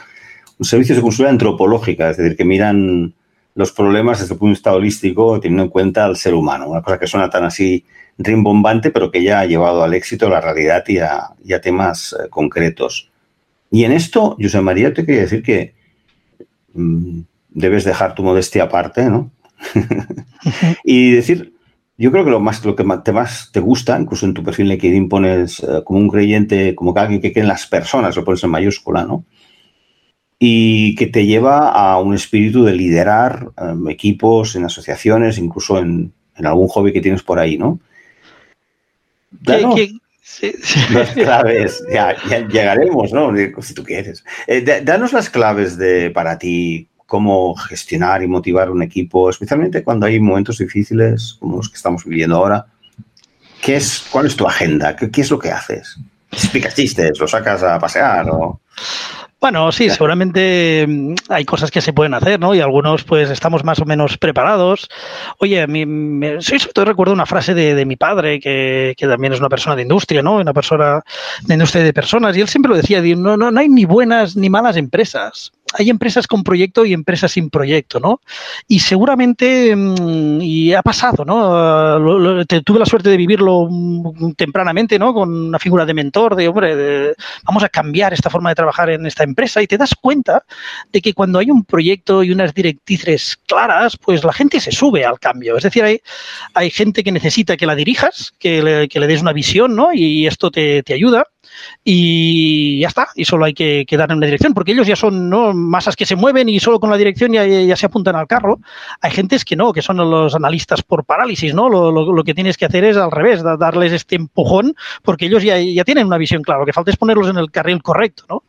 un servicio de consultoría antropológica, es decir, que miran los problemas desde el punto de vista holístico, teniendo en cuenta al ser humano. Una cosa que suena tan así rimbombante, pero que ya ha llevado al éxito, a la realidad y a, temas eh, concretos. Y en esto, José María, te quería decir que mmm, debes dejar tu modestia aparte, ¿no? <laughs> y decir, yo creo que lo más lo que te más te gusta, incluso en tu perfil LinkedIn pones uh, como un creyente, como que alguien que cree en las personas, lo pones en mayúscula, ¿no? Y que te lleva a un espíritu de liderar um, equipos, en asociaciones, incluso en, en, algún hobby que tienes por ahí, ¿no? Danos ¿Qué, qué? Sí, sí. <laughs> Las claves, ya, ya, llegaremos, ¿no? Si tú quieres. Eh, danos las claves de para ti cómo gestionar y motivar un equipo, especialmente cuando hay momentos difíciles como los que estamos viviendo ahora. ¿Qué es, ¿Cuál es tu agenda? ¿Qué, es lo que haces? ¿Explicas chistes? ¿Lo sacas a pasear? O... Bueno, sí, seguramente mm, hay cosas que se pueden hacer, ¿no? Y algunos, pues, estamos más o menos preparados. Oye, mi, me, sí, sobre todo recuerdo una frase de, de mi padre, que, que, también es una persona de industria, ¿no? Una persona de industria de personas, y él siempre lo decía, no, no, no hay ni buenas ni malas empresas hay empresas con proyecto y empresas sin proyecto, ¿no? Y seguramente, mm, y ha pasado, ¿no? Lo, lo, te, tuve la suerte de vivirlo mm, tempranamente, ¿no? Con una figura de mentor, de, hombre, vamos a cambiar esta forma de trabajar en esta empresa y te das cuenta de que cuando hay un proyecto y unas directrices claras, pues la gente se sube al cambio. Es decir, hay, hay gente que necesita que la dirijas, que le, que le des una visión, ¿no? Y esto te, te ayuda y ya está, y solo hay que, que, dar en una dirección, porque ellos ya son ¿no? masas que se mueven y solo con la dirección ya, se apuntan al carro. Hay gentes que no, que son los analistas por parálisis, ¿no? Lo, que tienes que hacer es al revés, darles este empujón, porque ellos ya, ya, tienen una visión clara, lo que falta es ponerlos en el carril correcto, ¿no?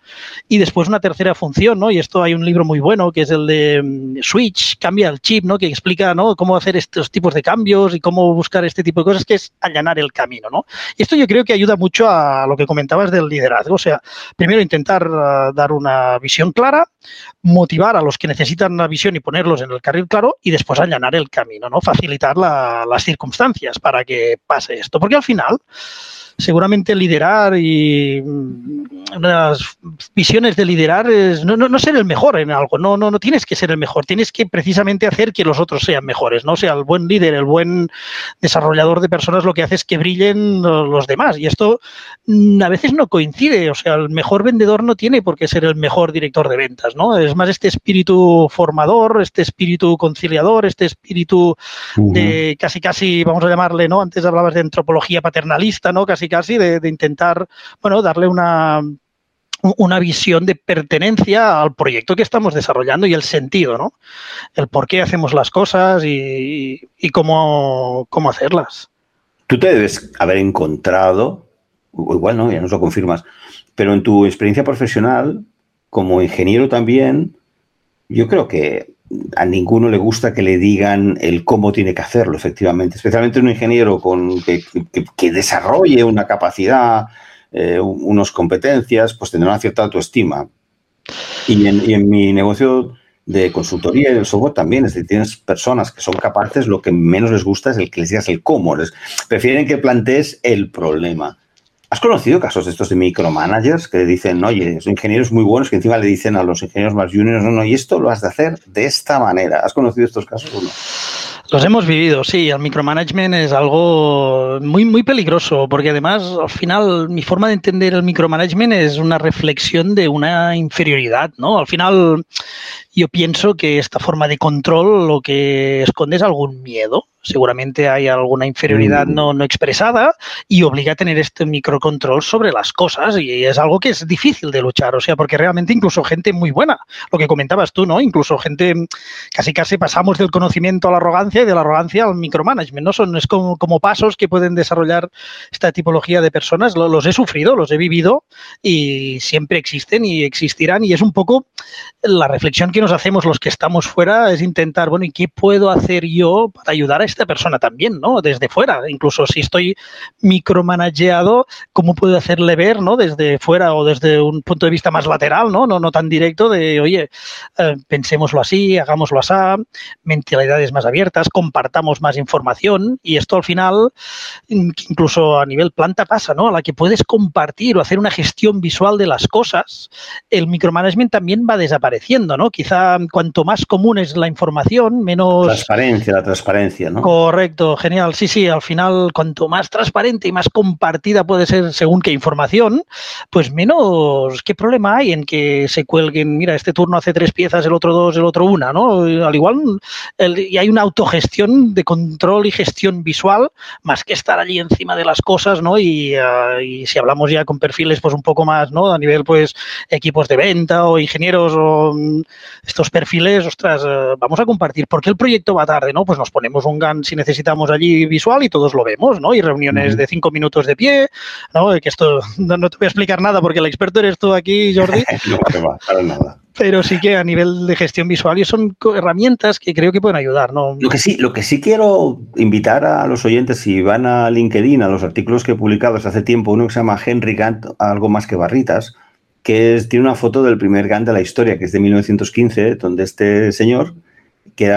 Y después una tercera función, ¿no? Y esto hay un libro muy bueno que es el de um, Switch, cambia el chip, ¿no? Que explica, ¿no? Cómo hacer estos tipos de cambios y cómo buscar este tipo de cosas, que es allanar el camino, ¿no? Y esto yo creo que ayuda mucho a lo que del liderazgo. O sea, primero intentar uh, dar una visión clara, motivar a los que necesitan una visión y ponerlos en el carril claro y después allanar el camino, ¿no? Facilitar la, las circunstancias para que pase esto. Porque al final, seguramente liderar y unas visiones de liderar es no, no, no, ser el mejor en algo, no, no, no tienes que ser el mejor, tienes que precisamente hacer que los otros sean mejores, ¿no? O sea, el buen líder, el buen desarrollador de personas lo que hace es que brillen los demás y esto a veces veces no coincide. O sea, el mejor vendedor no tiene por qué ser el mejor director de ventas, ¿no? Es más este espíritu formador, este espíritu conciliador, este espíritu de casi, casi, vamos a llamarle, ¿no? Antes hablabas de antropología paternalista, ¿no? Casi, casi, de, de intentar, bueno, darle una una visión de pertenencia al proyecto que estamos desarrollando y el sentido, ¿no? El por qué hacemos las cosas y, cómo, cómo, hacerlas. Tú te debes haber encontrado, igual no, ya nos lo confirmas, pero en tu experiencia profesional, como ingeniero también, yo creo que a ninguno le gusta que le digan el cómo tiene que hacerlo, efectivamente. Especialmente un ingeniero con, que, desarrolle una capacidad eh, unas competencias, pues tendrán una cierta autoestima. Y en, mi negocio de consultoría y del software también, es decir, tienes personas que son capaces, lo que menos les gusta es el que les digas el cómo, les prefieren que plantees el problema. ¿Has conocido casos de estos de micromanagers que dicen, oye, son ingenieros muy buenos que encima le dicen a los ingenieros más juniors, no, no, y esto lo has de hacer de esta manera? ¿Has conocido estos casos o no? Los hemos vivido, sí. El micromanagement es algo muy, muy peligroso, porque además, al final, mi forma de entender el micromanagement es una reflexión de una inferioridad, ¿no? Al final, yo pienso que esta forma de control lo que esconde es algún miedo seguramente hay alguna inferioridad mm. no, no, expresada y obliga a tener este microcontrol sobre las cosas y es algo que es difícil de luchar, o sea, porque realmente incluso gente muy buena, lo que comentabas tú, ¿no? Incluso gente, casi casi pasamos del conocimiento a la arrogancia y de la arrogancia al micromanagement, ¿no? Son es como, como pasos que pueden desarrollar esta tipología de personas, los he sufrido, los he vivido y siempre existen y existirán y es un poco la reflexión que nos hacemos los que estamos fuera, es intentar, bueno, ¿y qué puedo hacer yo para ayudar a esta persona también, ¿no? Desde fuera, incluso si estoy micromanageado, ¿cómo puedo hacerle ver, ¿no? Desde fuera o desde un punto de vista más lateral, ¿no? No, no tan directo de, oye, eh, pensémoslo así, hagámoslo así, mentalidades más abiertas, compartamos más información y esto al final, incluso a nivel planta pasa, ¿no? A la que puedes compartir o hacer una gestión visual de las cosas, el micromanagement también va desapareciendo, ¿no? Quizá cuanto más común es la información, menos... Transparencia, la transparencia, ¿no? Correcto, genial. Sí, sí, al final, cuanto más transparente y más compartida puede ser según qué información, pues menos qué problema hay en que se cuelguen, mira, este turno hace tres piezas, el otro dos, el otro una, ¿no? Al igual, y hay una autogestión de control y gestión visual, más que estar allí encima de las cosas, ¿no? Y, ah, y si hablamos ya con perfiles, pues un poco más, ¿no? A nivel, pues, equipos de venta o ingenieros o mm, estos perfiles, ostras, eh, vamos a compartir. ¿Por qué el proyecto va tarde, no? Pues nos ponemos un si necesitamos allí visual y todos lo vemos, ¿no? Y reuniones de cinco minutos de pie, ¿no? Que esto <laughs> no, te voy a explicar nada porque el experto eres tú aquí, Jordi. <laughs> no, va, para nada. Pero sí que a nivel de gestión visual y son herramientas que creo que pueden ayudar, ¿no? Lo que sí, lo que sí quiero invitar a los oyentes, si van a LinkedIn, a los artículos que he publicado hace tiempo, uno que se llama Henry Gantt, algo más que barritas, que tiene una foto del primer Gantt de la historia, que es de 1915, donde este señor que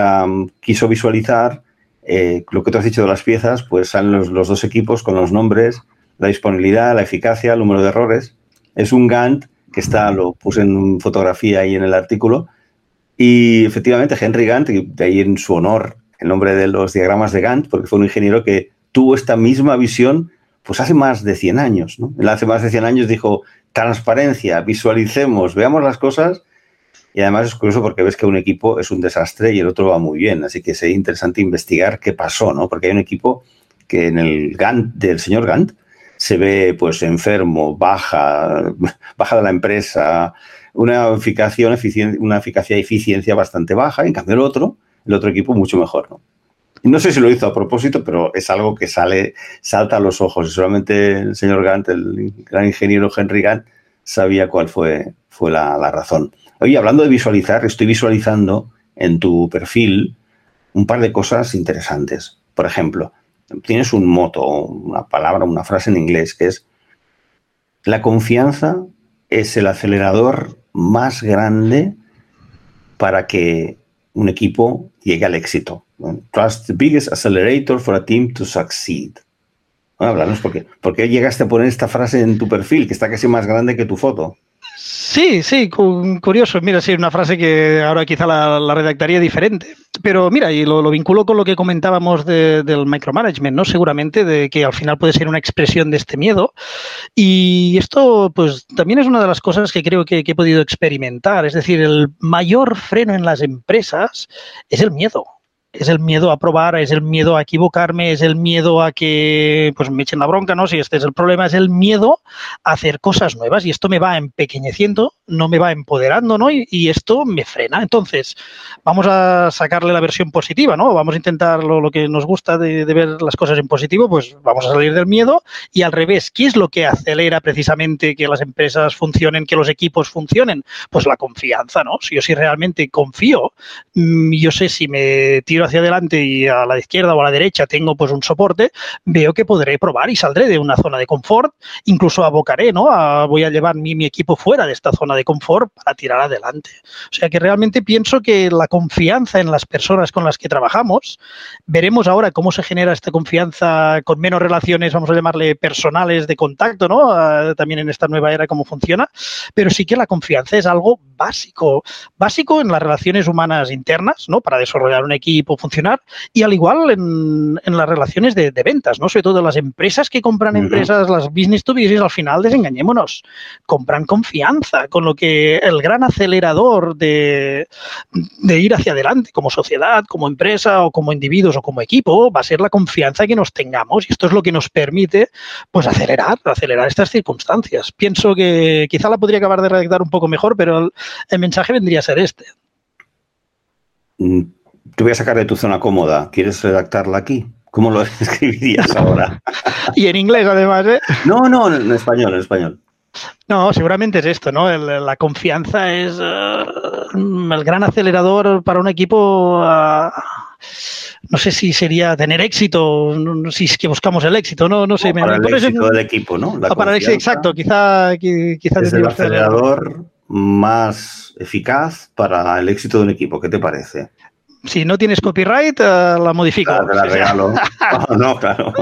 quiso visualizar eh, lo que tú has dicho de las piezas, pues salen los, dos equipos con los nombres, la disponibilidad, la eficacia, el número de errores. Es un Gantt que está, lo puse en fotografía ahí en el artículo. Y efectivamente, Henry Gantt, de ahí en su honor el nombre de los diagramas de Gantt, porque fue un ingeniero que tuvo esta misma visión pues hace más de 100 años. ¿no? Hace más de 100 años dijo, transparencia, visualicemos, veamos las cosas y además es curioso porque ves que un equipo es un desastre y el otro va muy bien. Así que sería interesante investigar qué pasó, ¿no? Porque hay un equipo que en el Gantt del señor Gantt se ve pues enfermo, baja, <laughs> baja de la empresa, una eficacia, una eficacia y eficiencia bastante baja. En cambio el otro, el otro equipo mucho mejor, ¿no? No sé si lo hizo a propósito, pero es algo que sale, salta a los ojos. Y solamente el señor Gantt, el gran ingeniero Henry Gantt, sabía cuál fue, fue la, la razón. Oye, hablando de visualizar, estoy visualizando en tu perfil un par de cosas interesantes. Por ejemplo, tienes un moto, una palabra, una frase en inglés que es, la confianza es el acelerador más grande para que un equipo llegue al éxito. Trust the biggest accelerator for a team to succeed. Bueno, háblanos, ¿por qué? ¿por qué llegaste a poner esta frase en tu perfil, que está casi más grande que tu foto? Sí, sí, curioso. Mira, sí, una frase que ahora quizá la, redactaría diferente. Pero mira, y lo, vinculo con lo que comentábamos del micromanagement, ¿no? Seguramente de que al final puede ser una expresión de este miedo. Y esto, pues, también es una de las cosas que creo que he podido experimentar. Es decir, el mayor freno en las empresas es el miedo es el miedo a probar, es el miedo a equivocarme, es el miedo a que pues me echen la bronca, ¿no? Si este es el problema, es el miedo a hacer cosas nuevas y esto me va empequeñeciendo, no me va empoderando, ¿no? Y, esto me frena. Entonces, vamos a sacarle la versión positiva, ¿no? Vamos a intentar lo, que nos gusta de, ver las cosas en positivo, pues vamos a salir del miedo y al revés, ¿qué es lo que acelera precisamente que las empresas funcionen, que los equipos funcionen? Pues la confianza, ¿no? Si yo sí realmente confío, mm, yo sé si me tiro hacia adelante y a la izquierda o a la derecha tengo pues un soporte, veo que podré probar y saldré de una zona de confort, incluso abocaré, ¿no? voy a llevar mi, mi equipo fuera de esta zona de confort para tirar adelante. O sea que realmente pienso que la confianza en las personas con las que trabajamos, veremos ahora cómo se genera esta confianza con menos relaciones, vamos a llamarle personales de contacto, ¿no? Ah, también en esta nueva era cómo funciona, pero sí que la confianza es algo básico, básico en las relaciones humanas internas, ¿no? Para desarrollar un equipo, funcionar, y al igual en, las relaciones de, ventas, ¿no? Sobre todo las empresas que compran empresas, las business to business, al final, desengañémonos, compran confianza, con lo que el gran acelerador de, de ir hacia adelante como sociedad, como empresa o como individuos o como equipo va a ser la confianza que nos tengamos y esto es lo que nos permite pues acelerar, acelerar estas circunstancias. Pienso que quizá la podría acabar de redactar un poco mejor, pero el mensaje vendría a ser este. Mm, te voy a sacar de tu zona cómoda. ¿Quieres redactarla aquí? ¿Cómo lo <laughs> escribirías ahora? y en inglés, además, ¿eh? No, no, en español, en español. No, seguramente es esto, ¿no? la confianza es eh, el gran acelerador para un equipo. Uh, no sé si sería tener éxito, si es que buscamos el éxito, no, no sé. para el éxito del equipo, ¿no? para el éxito, exacto, quizá, quizá es el acelerador más eficaz para el éxito de un equipo. ¿Qué te parece? Si no tienes copyright, eh, la modifico. te la regalo. <laughs> no, claro.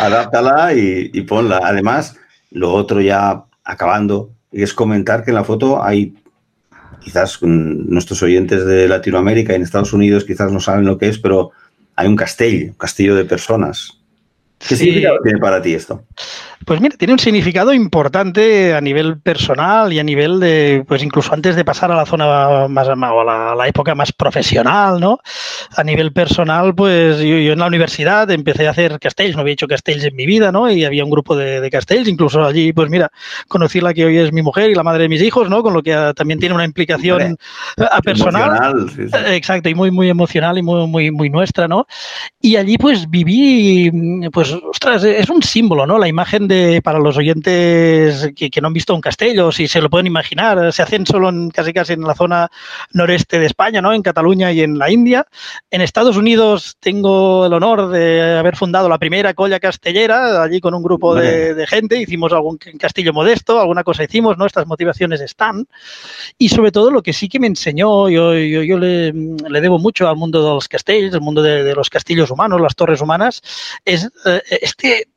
Adáptala y, y, ponla. Además, lo otro ya acabando es comentar que en la foto hay, quizás nuestros oyentes de Latinoamérica y en Estados Unidos quizás no saben lo que es, pero hay un castillo, un castillo de personas. ¿Qué significa tiene para ti esto? Pues mira, tiene un significado importante a nivel personal y a nivel de, pues incluso antes de pasar a la zona más, o a la, época más profesional, ¿no? A nivel personal, pues yo, en la universidad empecé a hacer castells, no había hecho castells en mi vida, ¿no? Y había un grupo de, de castells, incluso allí, pues mira, conocí la que hoy es mi mujer y la madre de mis hijos, ¿no? Con lo que también tiene una implicación personal. Exacto, y muy, muy emocional y muy, muy, muy nuestra, ¿no? Y allí pues viví, pues, ostras, es un símbolo, ¿no? La imagen de, para los oyentes que, no han visto un castillo, si se lo pueden imaginar, se hacen solo en, casi casi en la zona noreste de España, ¿no? En Cataluña y en la India. En Estados Unidos tengo el honor de haber fundado la primera colla castellera, allí con un grupo de, gente, hicimos algún castillo modesto, alguna cosa hicimos, ¿no? Estas motivaciones están. Y sobre todo lo que sí que me enseñó, yo, yo, le, debo mucho al mundo de los castells, el mundo de, los castillos humanos, las torres humanas, es eh, este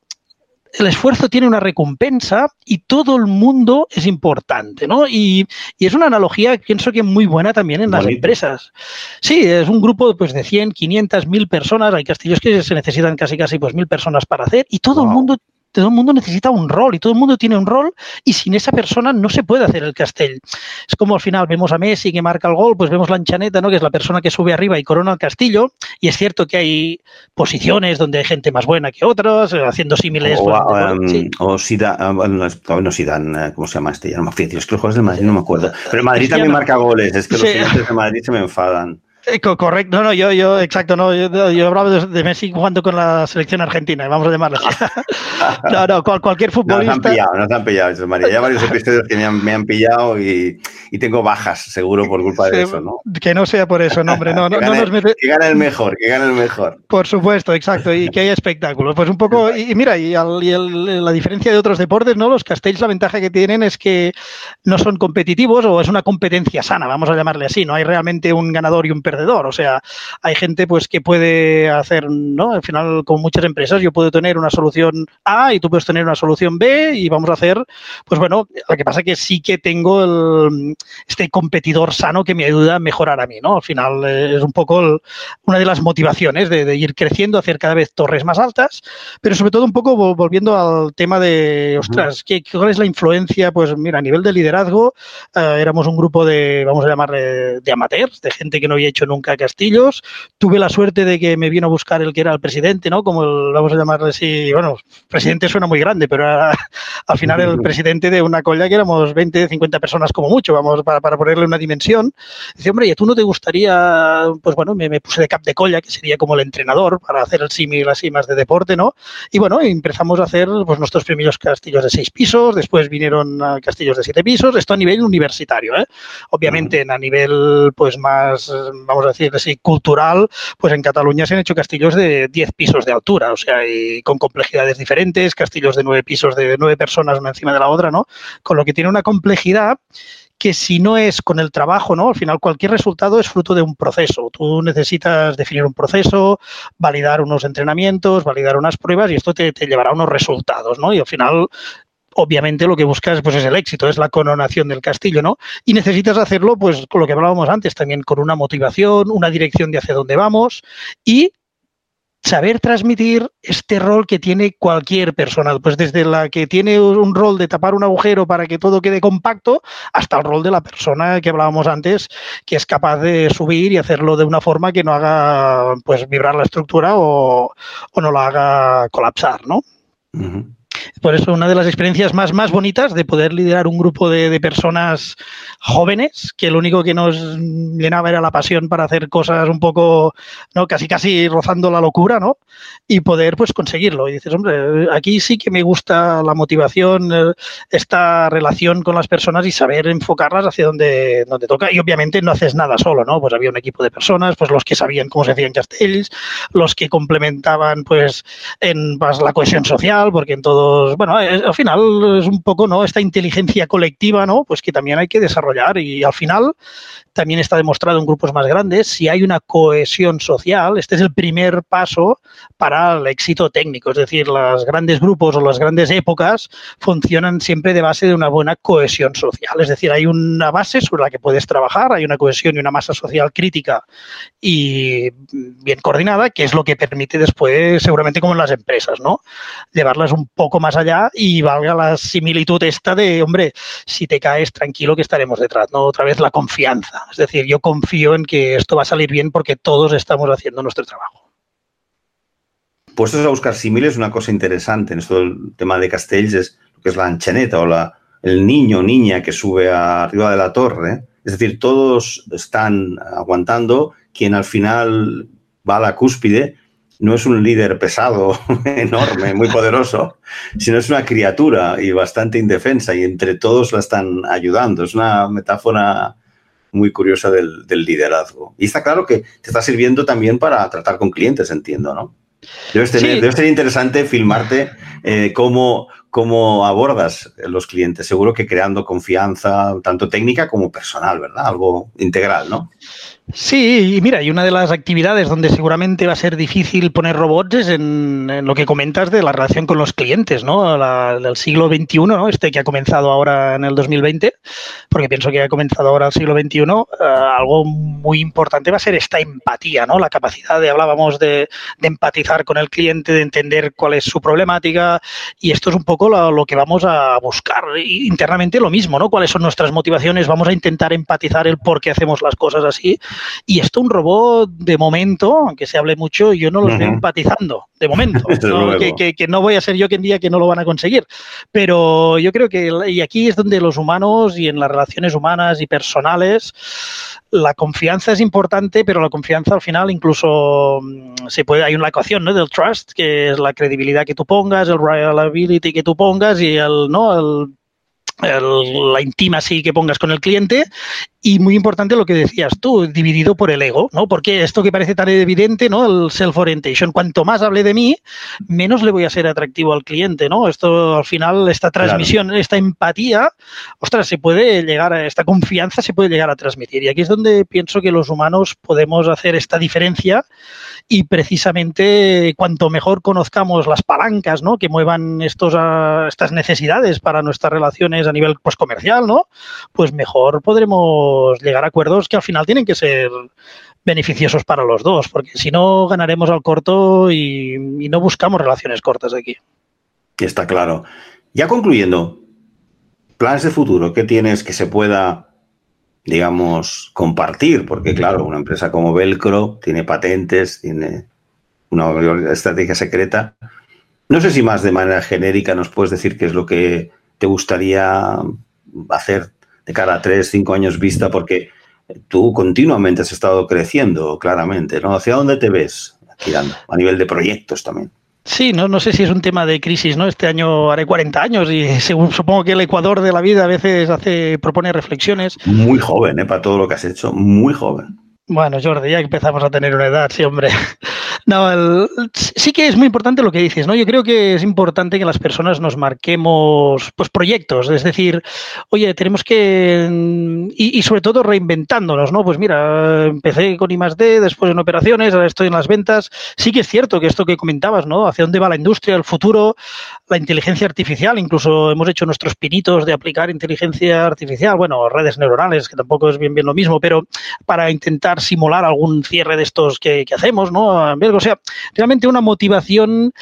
el esfuerzo tiene una recompensa y todo el mundo es importante, ¿no? Y, es una analogía, pienso que muy buena también en las empresas. Sí, es un grupo pues, de 100, 500, 1000 personas, hay castillos que se necesitan casi casi pues mil personas para hacer y todo el mundo todo el mundo necesita un rol y todo el mundo tiene un rol y sin esa persona no se puede hacer el castell. Es como al final vemos a Messi que marca el gol, pues vemos la anchaneta, ¿no? que es la persona que sube arriba y corona el castillo y es cierto que hay posiciones donde hay gente más buena que otras, eh, haciendo símiles. O, pues, sí. Um, bueno, no Zidane, eh, ¿cómo se llama este? Ya no me acuerdo, es que los juegos del Madrid no me acuerdo. Pero Madrid también marca goles, es que los clientes de Madrid se me enfadan. Eh, correcto, no, no, yo, yo, exacto, no, yo, yo hablaba de, Messi jugando con la selección argentina, vamos a llamarlo así. <laughs> no, no, cualquier futbolista. No, nos han pillado, nos han pillado, María. Ya varios episodios que me han, me han pillado y, y, tengo bajas, seguro, por culpa de eso, ¿no? Que no sea por eso, no, hombre, no, no, que, gane, nos mete... que gane el mejor, que gane el mejor. Por supuesto, exacto, y que haya espectáculos. Pues un poco, y, mira, y, al, y el, la diferencia de otros deportes, ¿no? Los castells, la ventaja que tienen es que no son competitivos o es una competencia sana, vamos a llamarle así, no hay realmente un ganador y un perdedor perdedor. O sea, hay gente pues que puede hacer, ¿no? Al final, como muchas empresas, yo puedo tener una solución A y tú puedes tener una solución B y vamos a hacer, pues bueno, lo que pasa es que sí que tengo el, este competidor sano que me ayuda a mejorar a mí, ¿no? Al final eh, es un poco una de las motivaciones de, ir creciendo, hacer cada vez torres más altas, pero sobre todo un poco volviendo al tema de, ostras, ¿qué, ¿cuál es la influencia? Pues mira, a nivel de liderazgo, eh, éramos un grupo de, vamos a llamar, de amateurs, de gente que no había hecho nunca castillos. Tuve la suerte de que me vino a buscar el que era el presidente, ¿no? Como el, vamos a llamarle así, bueno, presidente suena muy grande, pero era <laughs> al final el presidente de una colla que éramos 20, 50 personas como mucho, vamos, para, para ponerle una dimensión. Dice, hombre, ¿y a tú no te gustaría? Pues bueno, me, me puse de cap de colla, que sería como el entrenador para hacer el símil así más de deporte, ¿no? Y bueno, empezamos a hacer pues nuestros primeros castillos de seis pisos, después vinieron castillos de siete pisos, esto a nivel universitario, ¿eh? Obviamente, a nivel pues más, vamos a decir así, cultural, pues en Cataluña se han hecho castillos de 10 pisos de altura, o sea, con complejidades diferentes, castillos de nueve pisos de nueve personas una encima de la otra, ¿no? Con lo que tiene una complejidad que si no es con el trabajo, ¿no? Al final cualquier resultado es fruto de un proceso. Tú necesitas definir un proceso, validar unos entrenamientos, validar unas pruebas y esto te, te llevará a unos resultados, ¿no? Y al final obviamente lo que buscas pues es el éxito, es la coronación del castillo, ¿no? Y necesitas hacerlo pues con lo que hablábamos antes, también con una motivación, una dirección de hacia dónde vamos y saber transmitir este rol que tiene cualquier persona, pues desde la que tiene un rol de tapar un agujero para que todo quede compacto, hasta el rol de la persona que hablábamos antes, que es capaz de subir y hacerlo de una forma que no haga pues vibrar la estructura o, no la haga colapsar, ¿no? Por eso una de las experiencias más, más bonitas de poder liderar un grupo de, de, personas jóvenes, que lo único que nos llenaba era la pasión para hacer cosas un poco, ¿no? Casi, casi rozando la locura, ¿no? Y poder, pues, conseguirlo. Y dices, hombre, aquí sí que me gusta la motivación, eh, esta relación con las personas y saber enfocarlas hacia donde, donde toca. Y obviamente no haces nada solo, ¿no? Pues había un equipo de personas, pues los que sabían cómo se hacían castells, los que complementaban, pues, en pues, la cohesión social, porque en todo bueno, al final es un poco, ¿no? Esta inteligencia colectiva, ¿no? Pues que también hay que desarrollar y al final también está demostrado en grupos más grandes, si hay una cohesión social, este es el primer paso para el éxito técnico. Es decir, los grandes grupos o las grandes épocas funcionan siempre de base de una buena cohesión social. Es decir, hay una base sobre la que puedes trabajar, hay una cohesión y una masa social crítica y bien coordinada, que es lo que permite después, seguramente como en las empresas, ¿no? Llevarlas un poco más allá y valga la similitud esta de, hombre, si te caes tranquilo que estaremos detrás, ¿no? Otra vez la confianza. Es decir, yo confío en que esto va a salir bien porque todos estamos haciendo nuestro trabajo. Puestos a buscar símiles, una cosa interesante en esto del tema de Castells es lo que es la anchaneta o la, el niño o niña que sube arriba de la torre. Es decir, todos están aguantando. Quien al final va a la cúspide no es un líder pesado, <laughs> enorme, muy poderoso, sino es una criatura y bastante indefensa y entre todos la están ayudando. Es una metáfora muy curiosa del, del, liderazgo. Y está claro que te está sirviendo también para tratar con clientes, entiendo, ¿no? Debes tener, sí. debe ser interesante filmarte eh, cómo, cómo abordas los clientes. Seguro que creando confianza, tanto técnica como personal, ¿verdad? Algo integral, ¿no? Sí, y mira, y una de las actividades donde seguramente va a ser difícil poner robots es en, lo que comentas de la relación con los clientes, ¿no? La, del siglo XXI, ¿no? Este que ha comenzado ahora en el 2020, porque pienso que ha comenzado ahora el siglo XXI, uh, algo muy importante va a ser esta empatía, ¿no? La capacidad de, hablábamos de, empatizar con el cliente, de entender cuál es su problemática, y esto es un poco lo, lo que vamos a buscar. Y internamente lo mismo, ¿no? ¿Cuáles son nuestras motivaciones? Vamos a intentar empatizar el por qué hacemos las cosas así y esto un robot, de momento, aunque se hable mucho, yo no lo estoy uh -huh. empatizando, de momento. <laughs> ¿no? Que, que, que, no voy a ser yo quien diga que no lo van a conseguir. Pero yo creo que, y aquí es donde los humanos y en las relaciones humanas y personales, la confianza es importante, pero la confianza al final incluso mm, se puede, hay una ecuación ¿no? del trust, que es la credibilidad que tú pongas, el reliability que tú pongas y el, ¿no? el la íntima sí que pongas con el cliente y muy importante lo que decías tú, dividido por el ego, ¿no? Porque esto que parece tan evidente, ¿no? El self-orientation, cuanto más hable de mí, menos le voy a ser atractivo al cliente, ¿no? Esto al final, esta transmisión, esta empatía, ostras, se puede llegar a, esta confianza se puede llegar a transmitir. Y aquí es donde pienso que los humanos podemos hacer esta diferencia y precisamente cuanto mejor conozcamos las palancas, ¿no? Que muevan estos, estas necesidades para nuestras relaciones a nivel pues, comercial, ¿no? Pues mejor podremos llegar a acuerdos que al final tienen que ser beneficiosos para los dos, porque si no ganaremos al corto y, no buscamos relaciones cortas aquí. Está claro. Ya concluyendo, planes de futuro, ¿qué tienes que se pueda, digamos, compartir? Porque claro, una empresa como Velcro tiene patentes, tiene una estrategia secreta. No sé si más de manera genérica nos puedes decir qué es lo que te gustaría hacer de cara a tres, cinco años vista, porque tú continuamente has estado creciendo, claramente, ¿no? ¿Hacia dónde te ves girando? A nivel de proyectos también. Sí, no, no sé si es un tema de crisis, ¿no? Este año haré 40 años y <laughs> según, supongo que el Ecuador de la vida a veces hace, propone reflexiones. Muy joven, ¿eh? Para todo lo que has hecho, muy joven. Bueno, Jordi, ya empezamos a tener una edad, sí, hombre. <laughs> No, sí que es muy importante lo que dices, ¿no? Yo creo que es importante que las personas nos marquemos pues proyectos, es decir, oye, tenemos que y, sobre todo reinventándonos, ¿no? Pues mira, empecé con I D, después en operaciones, ahora estoy en las ventas. Sí que es cierto que esto que comentabas, ¿no? Hacia dónde va la industria, el futuro, la inteligencia artificial, incluso hemos hecho nuestros pinitos de aplicar inteligencia artificial, bueno, redes neuronales, que tampoco es bien bien lo mismo, pero para intentar simular algún cierre de estos que, que hacemos, ¿no? O sea, realmente una motivación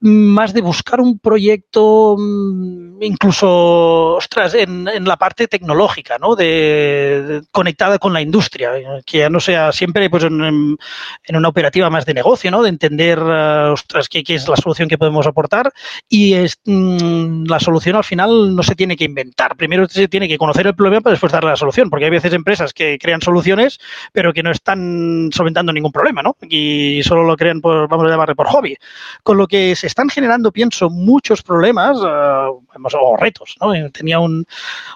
más de buscar un proyecto mm, incluso, ostras, en, la parte tecnológica, ¿no? De, conectada con la industria, que ya no sea siempre pues en, una operativa más de negocio, ¿no? De entender, eh, ostras, qué, es la solución que podemos aportar y es, mm, la solución al final no se tiene que inventar. Primero se tiene que conocer el problema para después darle la solución, porque hay veces empresas que crean soluciones pero que no están solventando ningún problema, ¿no? Y solo lo crean por, vamos a llamarle por hobby. Con lo que se están generando, pienso, muchos problemas uh, o retos. ¿no? Tenía un,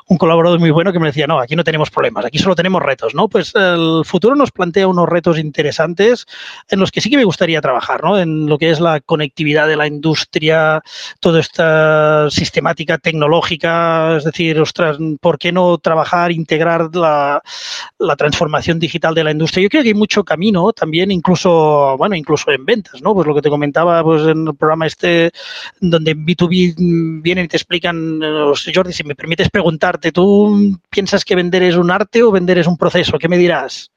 un, colaborador muy bueno que me decía, no, aquí no tenemos problemas, aquí solo tenemos retos. ¿no? Pues el futuro nos plantea unos retos interesantes en los que sí que me gustaría trabajar, ¿no? en lo que es la conectividad de la industria, toda esta sistemática tecnológica, es decir, ostras, ¿por qué no trabajar, integrar la, la transformación digital de la industria? Yo creo que hay mucho camino también, incluso, bueno, incluso en ventas, ¿no? Pues lo que te comentaba pues, en el programa este, donde B2B vienen y te explican, eh, Jordi, si me permites preguntarte, ¿tú piensas que vender es un arte o vender es un proceso? ¿Qué me dirás?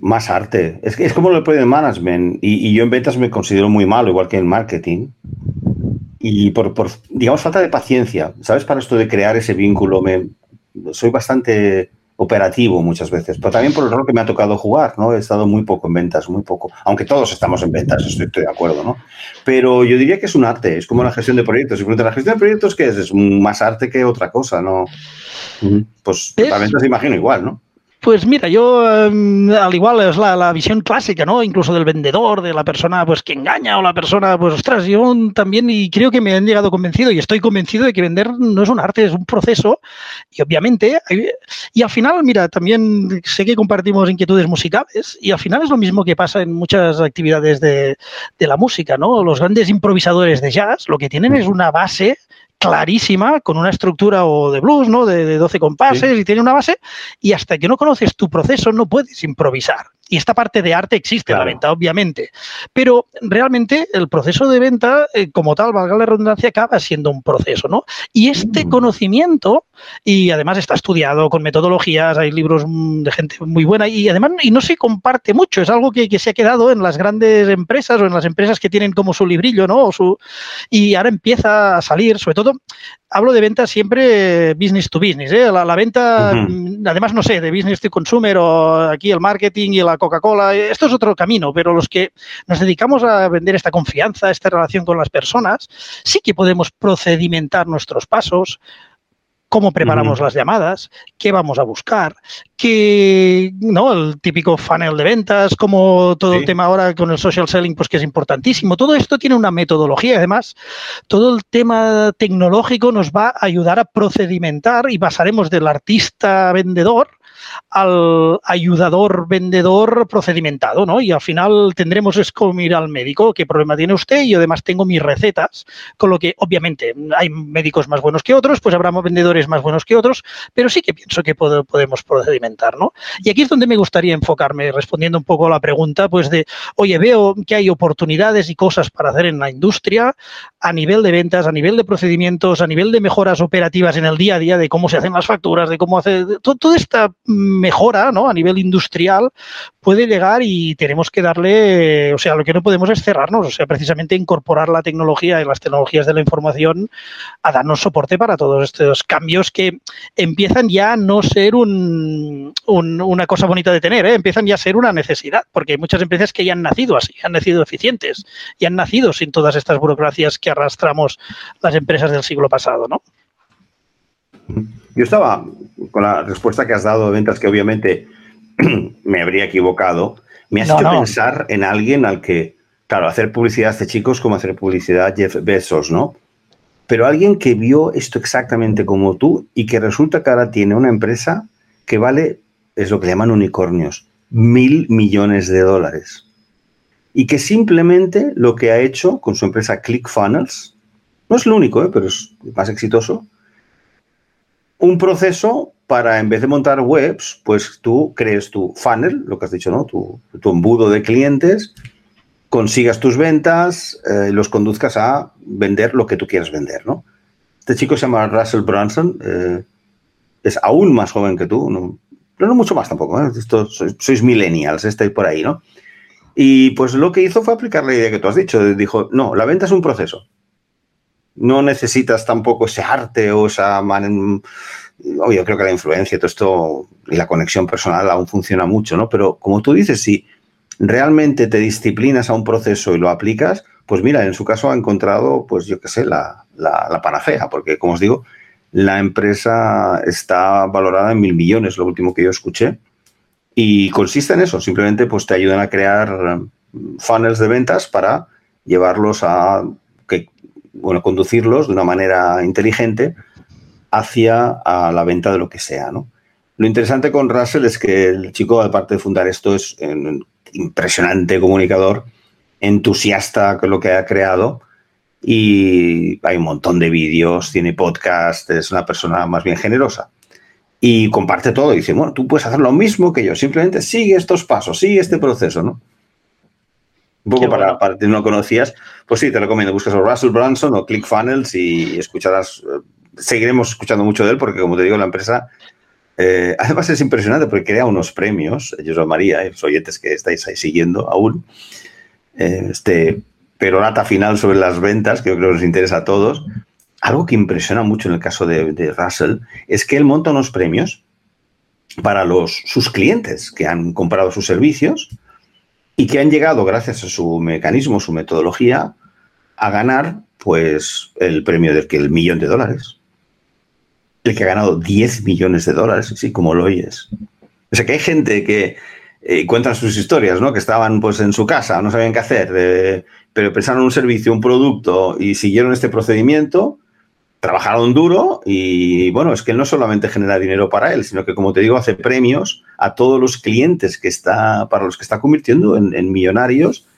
Más arte. Es que es como lo de management. Y, yo en ventas me considero muy malo, igual que en marketing. Y por, por, digamos, falta de paciencia. ¿Sabes? Para esto de crear ese vínculo, me, soy bastante operativo muchas veces, pero también por el rol que me ha tocado jugar, ¿no? He estado muy poco en ventas, muy poco, aunque todos estamos en ventas, estoy, de acuerdo, ¿no? Pero yo diría que es un arte, es como la gestión de proyectos. Y la gestión de proyectos, ¿qué es? Es más arte que otra cosa, ¿no? Pues la ventas imagino igual, ¿no? Pues mira, yo em, al igual es la, visión clásica, ¿no? Incluso del vendedor, de la persona pues que engaña o la persona, pues ostras, yo también y creo que me han llegado convencido y estoy convencido de que vender no es un arte, es un proceso y obviamente y al final, mira, también sé que compartimos inquietudes musicales y al final es lo mismo que pasa en muchas actividades de, de la música, ¿no? Los grandes improvisadores de jazz lo que tienen es una base clarísima, con una estructura o de blues, ¿no? De, de 12 compases y tiene una base, y hasta que no conoces tu proceso no puedes improvisar. Y esta parte de arte existe en la venta, obviamente. Pero realmente el proceso de venta, eh, como tal, valga la redundancia, acaba siendo un proceso, ¿no? Y este mm. conocimiento, y además está estudiado con metodologías, hay libros mm, de gente muy buena, y además y no se comparte mucho, es algo que, que se ha quedado en las grandes empresas o en las empresas que tienen como su librillo, ¿no? O su, y ahora empieza a salir, sobre todo hablo de ventas siempre business to business. ¿eh? La, venta, mm, además, no sé, de business to consumer o aquí el marketing y la Coca-Cola, esto es otro camino, pero los que nos dedicamos a vender esta confianza, esta relación con las personas, sí que podemos procedimentar nuestros pasos, cómo preparamos las llamadas, qué vamos a buscar, qué, ¿no? El típico funnel de ventas, como todo el tema ahora con el social selling, pues que es importantísimo. Todo esto tiene una metodología, además, todo el tema tecnológico nos va a ayudar a procedimentar y pasaremos del artista vendedor al ayudador vendedor procedimentado, ¿no? Y al final tendremos es como ir al médico, qué problema tiene usted y además tengo mis recetas, con lo que obviamente hay médicos más buenos que otros, pues habrá vendedores más buenos que otros, pero sí que pienso que podemos procedimentar, ¿no? Y aquí es donde me gustaría enfocarme, respondiendo un poco a la pregunta, pues de, oye, veo que hay oportunidades y cosas para hacer en la industria a nivel de ventas, a nivel de procedimientos, a nivel de mejoras operativas en el día a día, de cómo se hacen las facturas, de cómo hace, toda esta mejora ¿no? a nivel industrial puede llegar y tenemos que darle, o sea, lo que no podemos es cerrarnos, o sea, precisamente incorporar la tecnología y las tecnologías de la información a darnos soporte para todos estos cambios que empiezan ya a no ser un, una cosa bonita de tener, ¿eh? empiezan ya a ser una necesidad, porque hay muchas empresas que ya han nacido así, han nacido eficientes y han nacido sin todas estas burocracias que arrastramos las empresas del siglo pasado, ¿no? Yo estaba con la respuesta que has dado de ventas, que obviamente <clears throat> me habría equivocado. Me has hecho pensar en alguien al que, claro, hacer publicidad hace chicos como hacer publicidad Jeff Bezos, ¿no? Pero alguien que vio esto exactamente como tú y que resulta que ahora tiene una empresa que vale, es lo que llaman unicornios, mil millones de dólares. Y que simplemente lo que ha hecho con su empresa ClickFunnels, no es lo único, ¿eh? pero es más exitoso, un proceso para, en vez de montar webs, pues tú crees tu funnel, lo que has dicho, ¿no? Tu, embudo de clientes, consigas tus ventas, eh, los conduzcas a vender lo que tú quieras vender, ¿no? Este chico se llama Russell Brunson, eh, es aún más joven que tú, no, pero no mucho más tampoco, ¿eh? sois, millennials, estáis por ahí, ¿no? Y pues lo que hizo fue aplicar la idea que tú has dicho, dijo, no, la venta es un proceso no necesitas tampoco ese arte o esa man... yo creo que la influencia todo esto y la conexión personal aún funciona mucho, ¿no? Pero como tú dices, si realmente te disciplinas a un proceso y lo aplicas, pues mira, en su caso ha encontrado, pues yo qué sé, la, la, panacea, porque como os digo, la empresa está valorada en mil millones, lo último que yo escuché, y consiste en eso, simplemente pues te ayudan a crear funnels de ventas para llevarlos a bueno, conducirlos de una manera inteligente hacia a la venta de lo que sea, ¿no? Lo interesante con Russell es que el chico, aparte de fundar esto, es un impresionante comunicador, entusiasta con lo que ha creado y hay un montón de vídeos, tiene podcast, es una persona más bien generosa. Y comparte todo y dice, bueno, tú puedes hacer lo mismo que yo, simplemente sigue estos pasos, sigue este proceso, ¿no? Un poco para, para no lo conocías, pues sí, te recomiendo. Buscas a Russell Brunson o ClickFunnels y escucharás. Eh, seguiremos escuchando mucho de él porque, como te digo, la empresa. Eh, además es impresionante porque crea unos premios, yo os María, los oyentes que estáis ahí siguiendo aún, eh, este perorata final sobre las ventas, que yo creo que nos interesa a todos. Algo que impresiona mucho en el caso de, de Russell es que él monta unos premios para los, sus clientes que han comprado sus servicios y que han llegado, gracias a su mecanismo, su metodología, a ganar pues el premio del que el millón de dólares. El que ha ganado 10 millones de dólares, así como lo oyes. O sea que hay gente que eh, cuentan sus historias, ¿no? Que estaban pues en su casa, no sabían qué hacer, pero pensaron un servicio, un producto y siguieron este procedimiento trabajaron duro y bueno, es que no solamente genera dinero para él, sino que como te digo, hace premios a todos los clientes que está, para los que está convirtiendo en, millonarios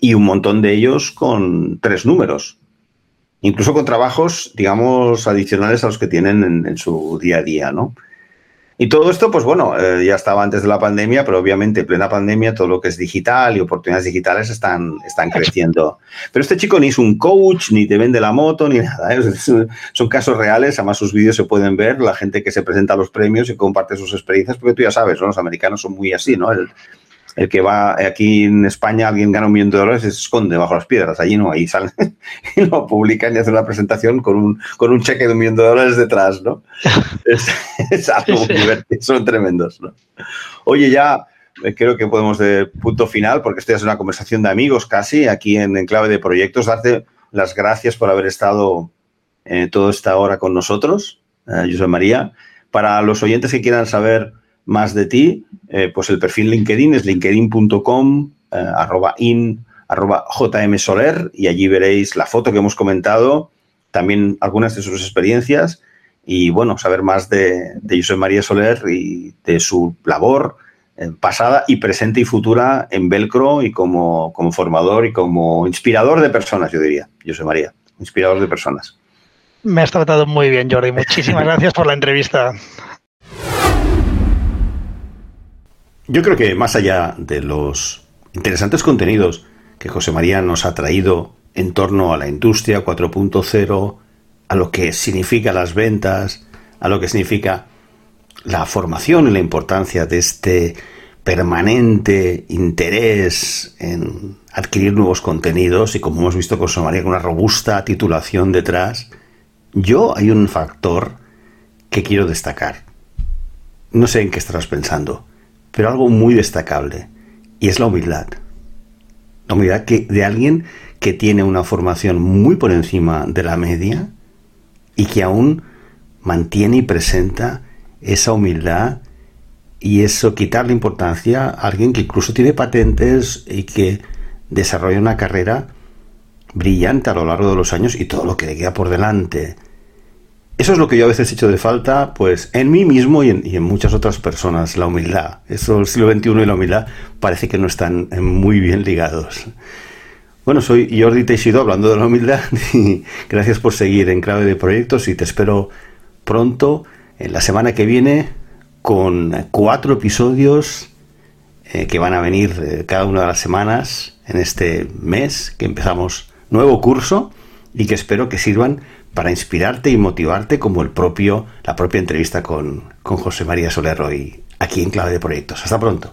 y un montón de ellos con tres números. Incluso con trabajos, digamos, adicionales a los que tienen en, en su día a día, ¿no? Y todo esto, pues bueno, eh, ya estaba antes de la pandemia, pero obviamente en plena pandemia todo lo que es digital y oportunidades digitales están, están creciendo. Pero este chico ni es un coach, ni te vende la moto, ni nada. ¿eh? <laughs> Son casos reales, además sus vídeos se pueden ver, la gente que se presenta a los premios y comparte sus experiencias, porque tú ya sabes, los americanos son muy así, ¿no? El que va aquí en España, alguien gana un millón de dólares, se esconde bajo las piedras. Allí no, ahí salen <laughs> y lo publican y hacen una presentación con un, con un cheque de un millón de dólares detrás, ¿no? <laughs> es, algo muy divertido, son tremendos, ¿no? Oye, ya eh, creo que podemos de punto final, porque esto es una conversación de amigos casi, aquí en, Clave de Proyectos, darte las gracias por haber estado eh, toda esta hora con nosotros. eh, José María. Para los oyentes que quieran saber más de ti, eh, pues el perfil LinkedIn es linkedin.com, arroba in, arroba jmsoler, y allí veréis la foto que hemos comentado, también algunas de sus experiencias, y bueno, saber más de, de José María Soler y de su labor, pasada y presente y futura en Velcro y como, como formador y como inspirador de personas, yo diría, José María, inspirador de personas. Me has tratado muy bien, Jordi. Muchísimas <laughs> gracias por la entrevista. Yo creo que más allá de los interesantes contenidos que José María nos ha traído en torno a la industria 4.0, a lo que significa las ventas, a lo que significa la formación y la importancia de este permanente interés en adquirir nuevos contenidos y como hemos visto con María con una robusta titulación detrás, yo hay un factor que quiero destacar. No sé en qué estarás pensando, pero algo muy destacable y es la humildad. La humildad que, de alguien que tiene una formación muy por encima de la media y que aún mantiene y presenta esa humildad y eso quitarle importancia a alguien que incluso tiene patentes y que desarrolla una carrera brillante a lo largo de los años y todo lo que le queda por delante. Eso es lo que yo a veces he hecho de falta, pues en mí mismo y en, muchas otras personas, la humildad. Eso el siglo XXI y la humildad parece que no están muy bien ligados. Bueno, soy Jordi Teixido hablando de la humildad <laughs> y gracias por seguir en Clave de Proyectos y te espero pronto en la semana que viene con cuatro episodios eh, que van a venir eh, cada una de las semanas en este mes que empezamos nuevo curso y que espero que sirvan para inspirarte y motivarte como el propio la propia entrevista con, con José María Soler hoy aquí en Clave de Proyectos. Hasta pronto.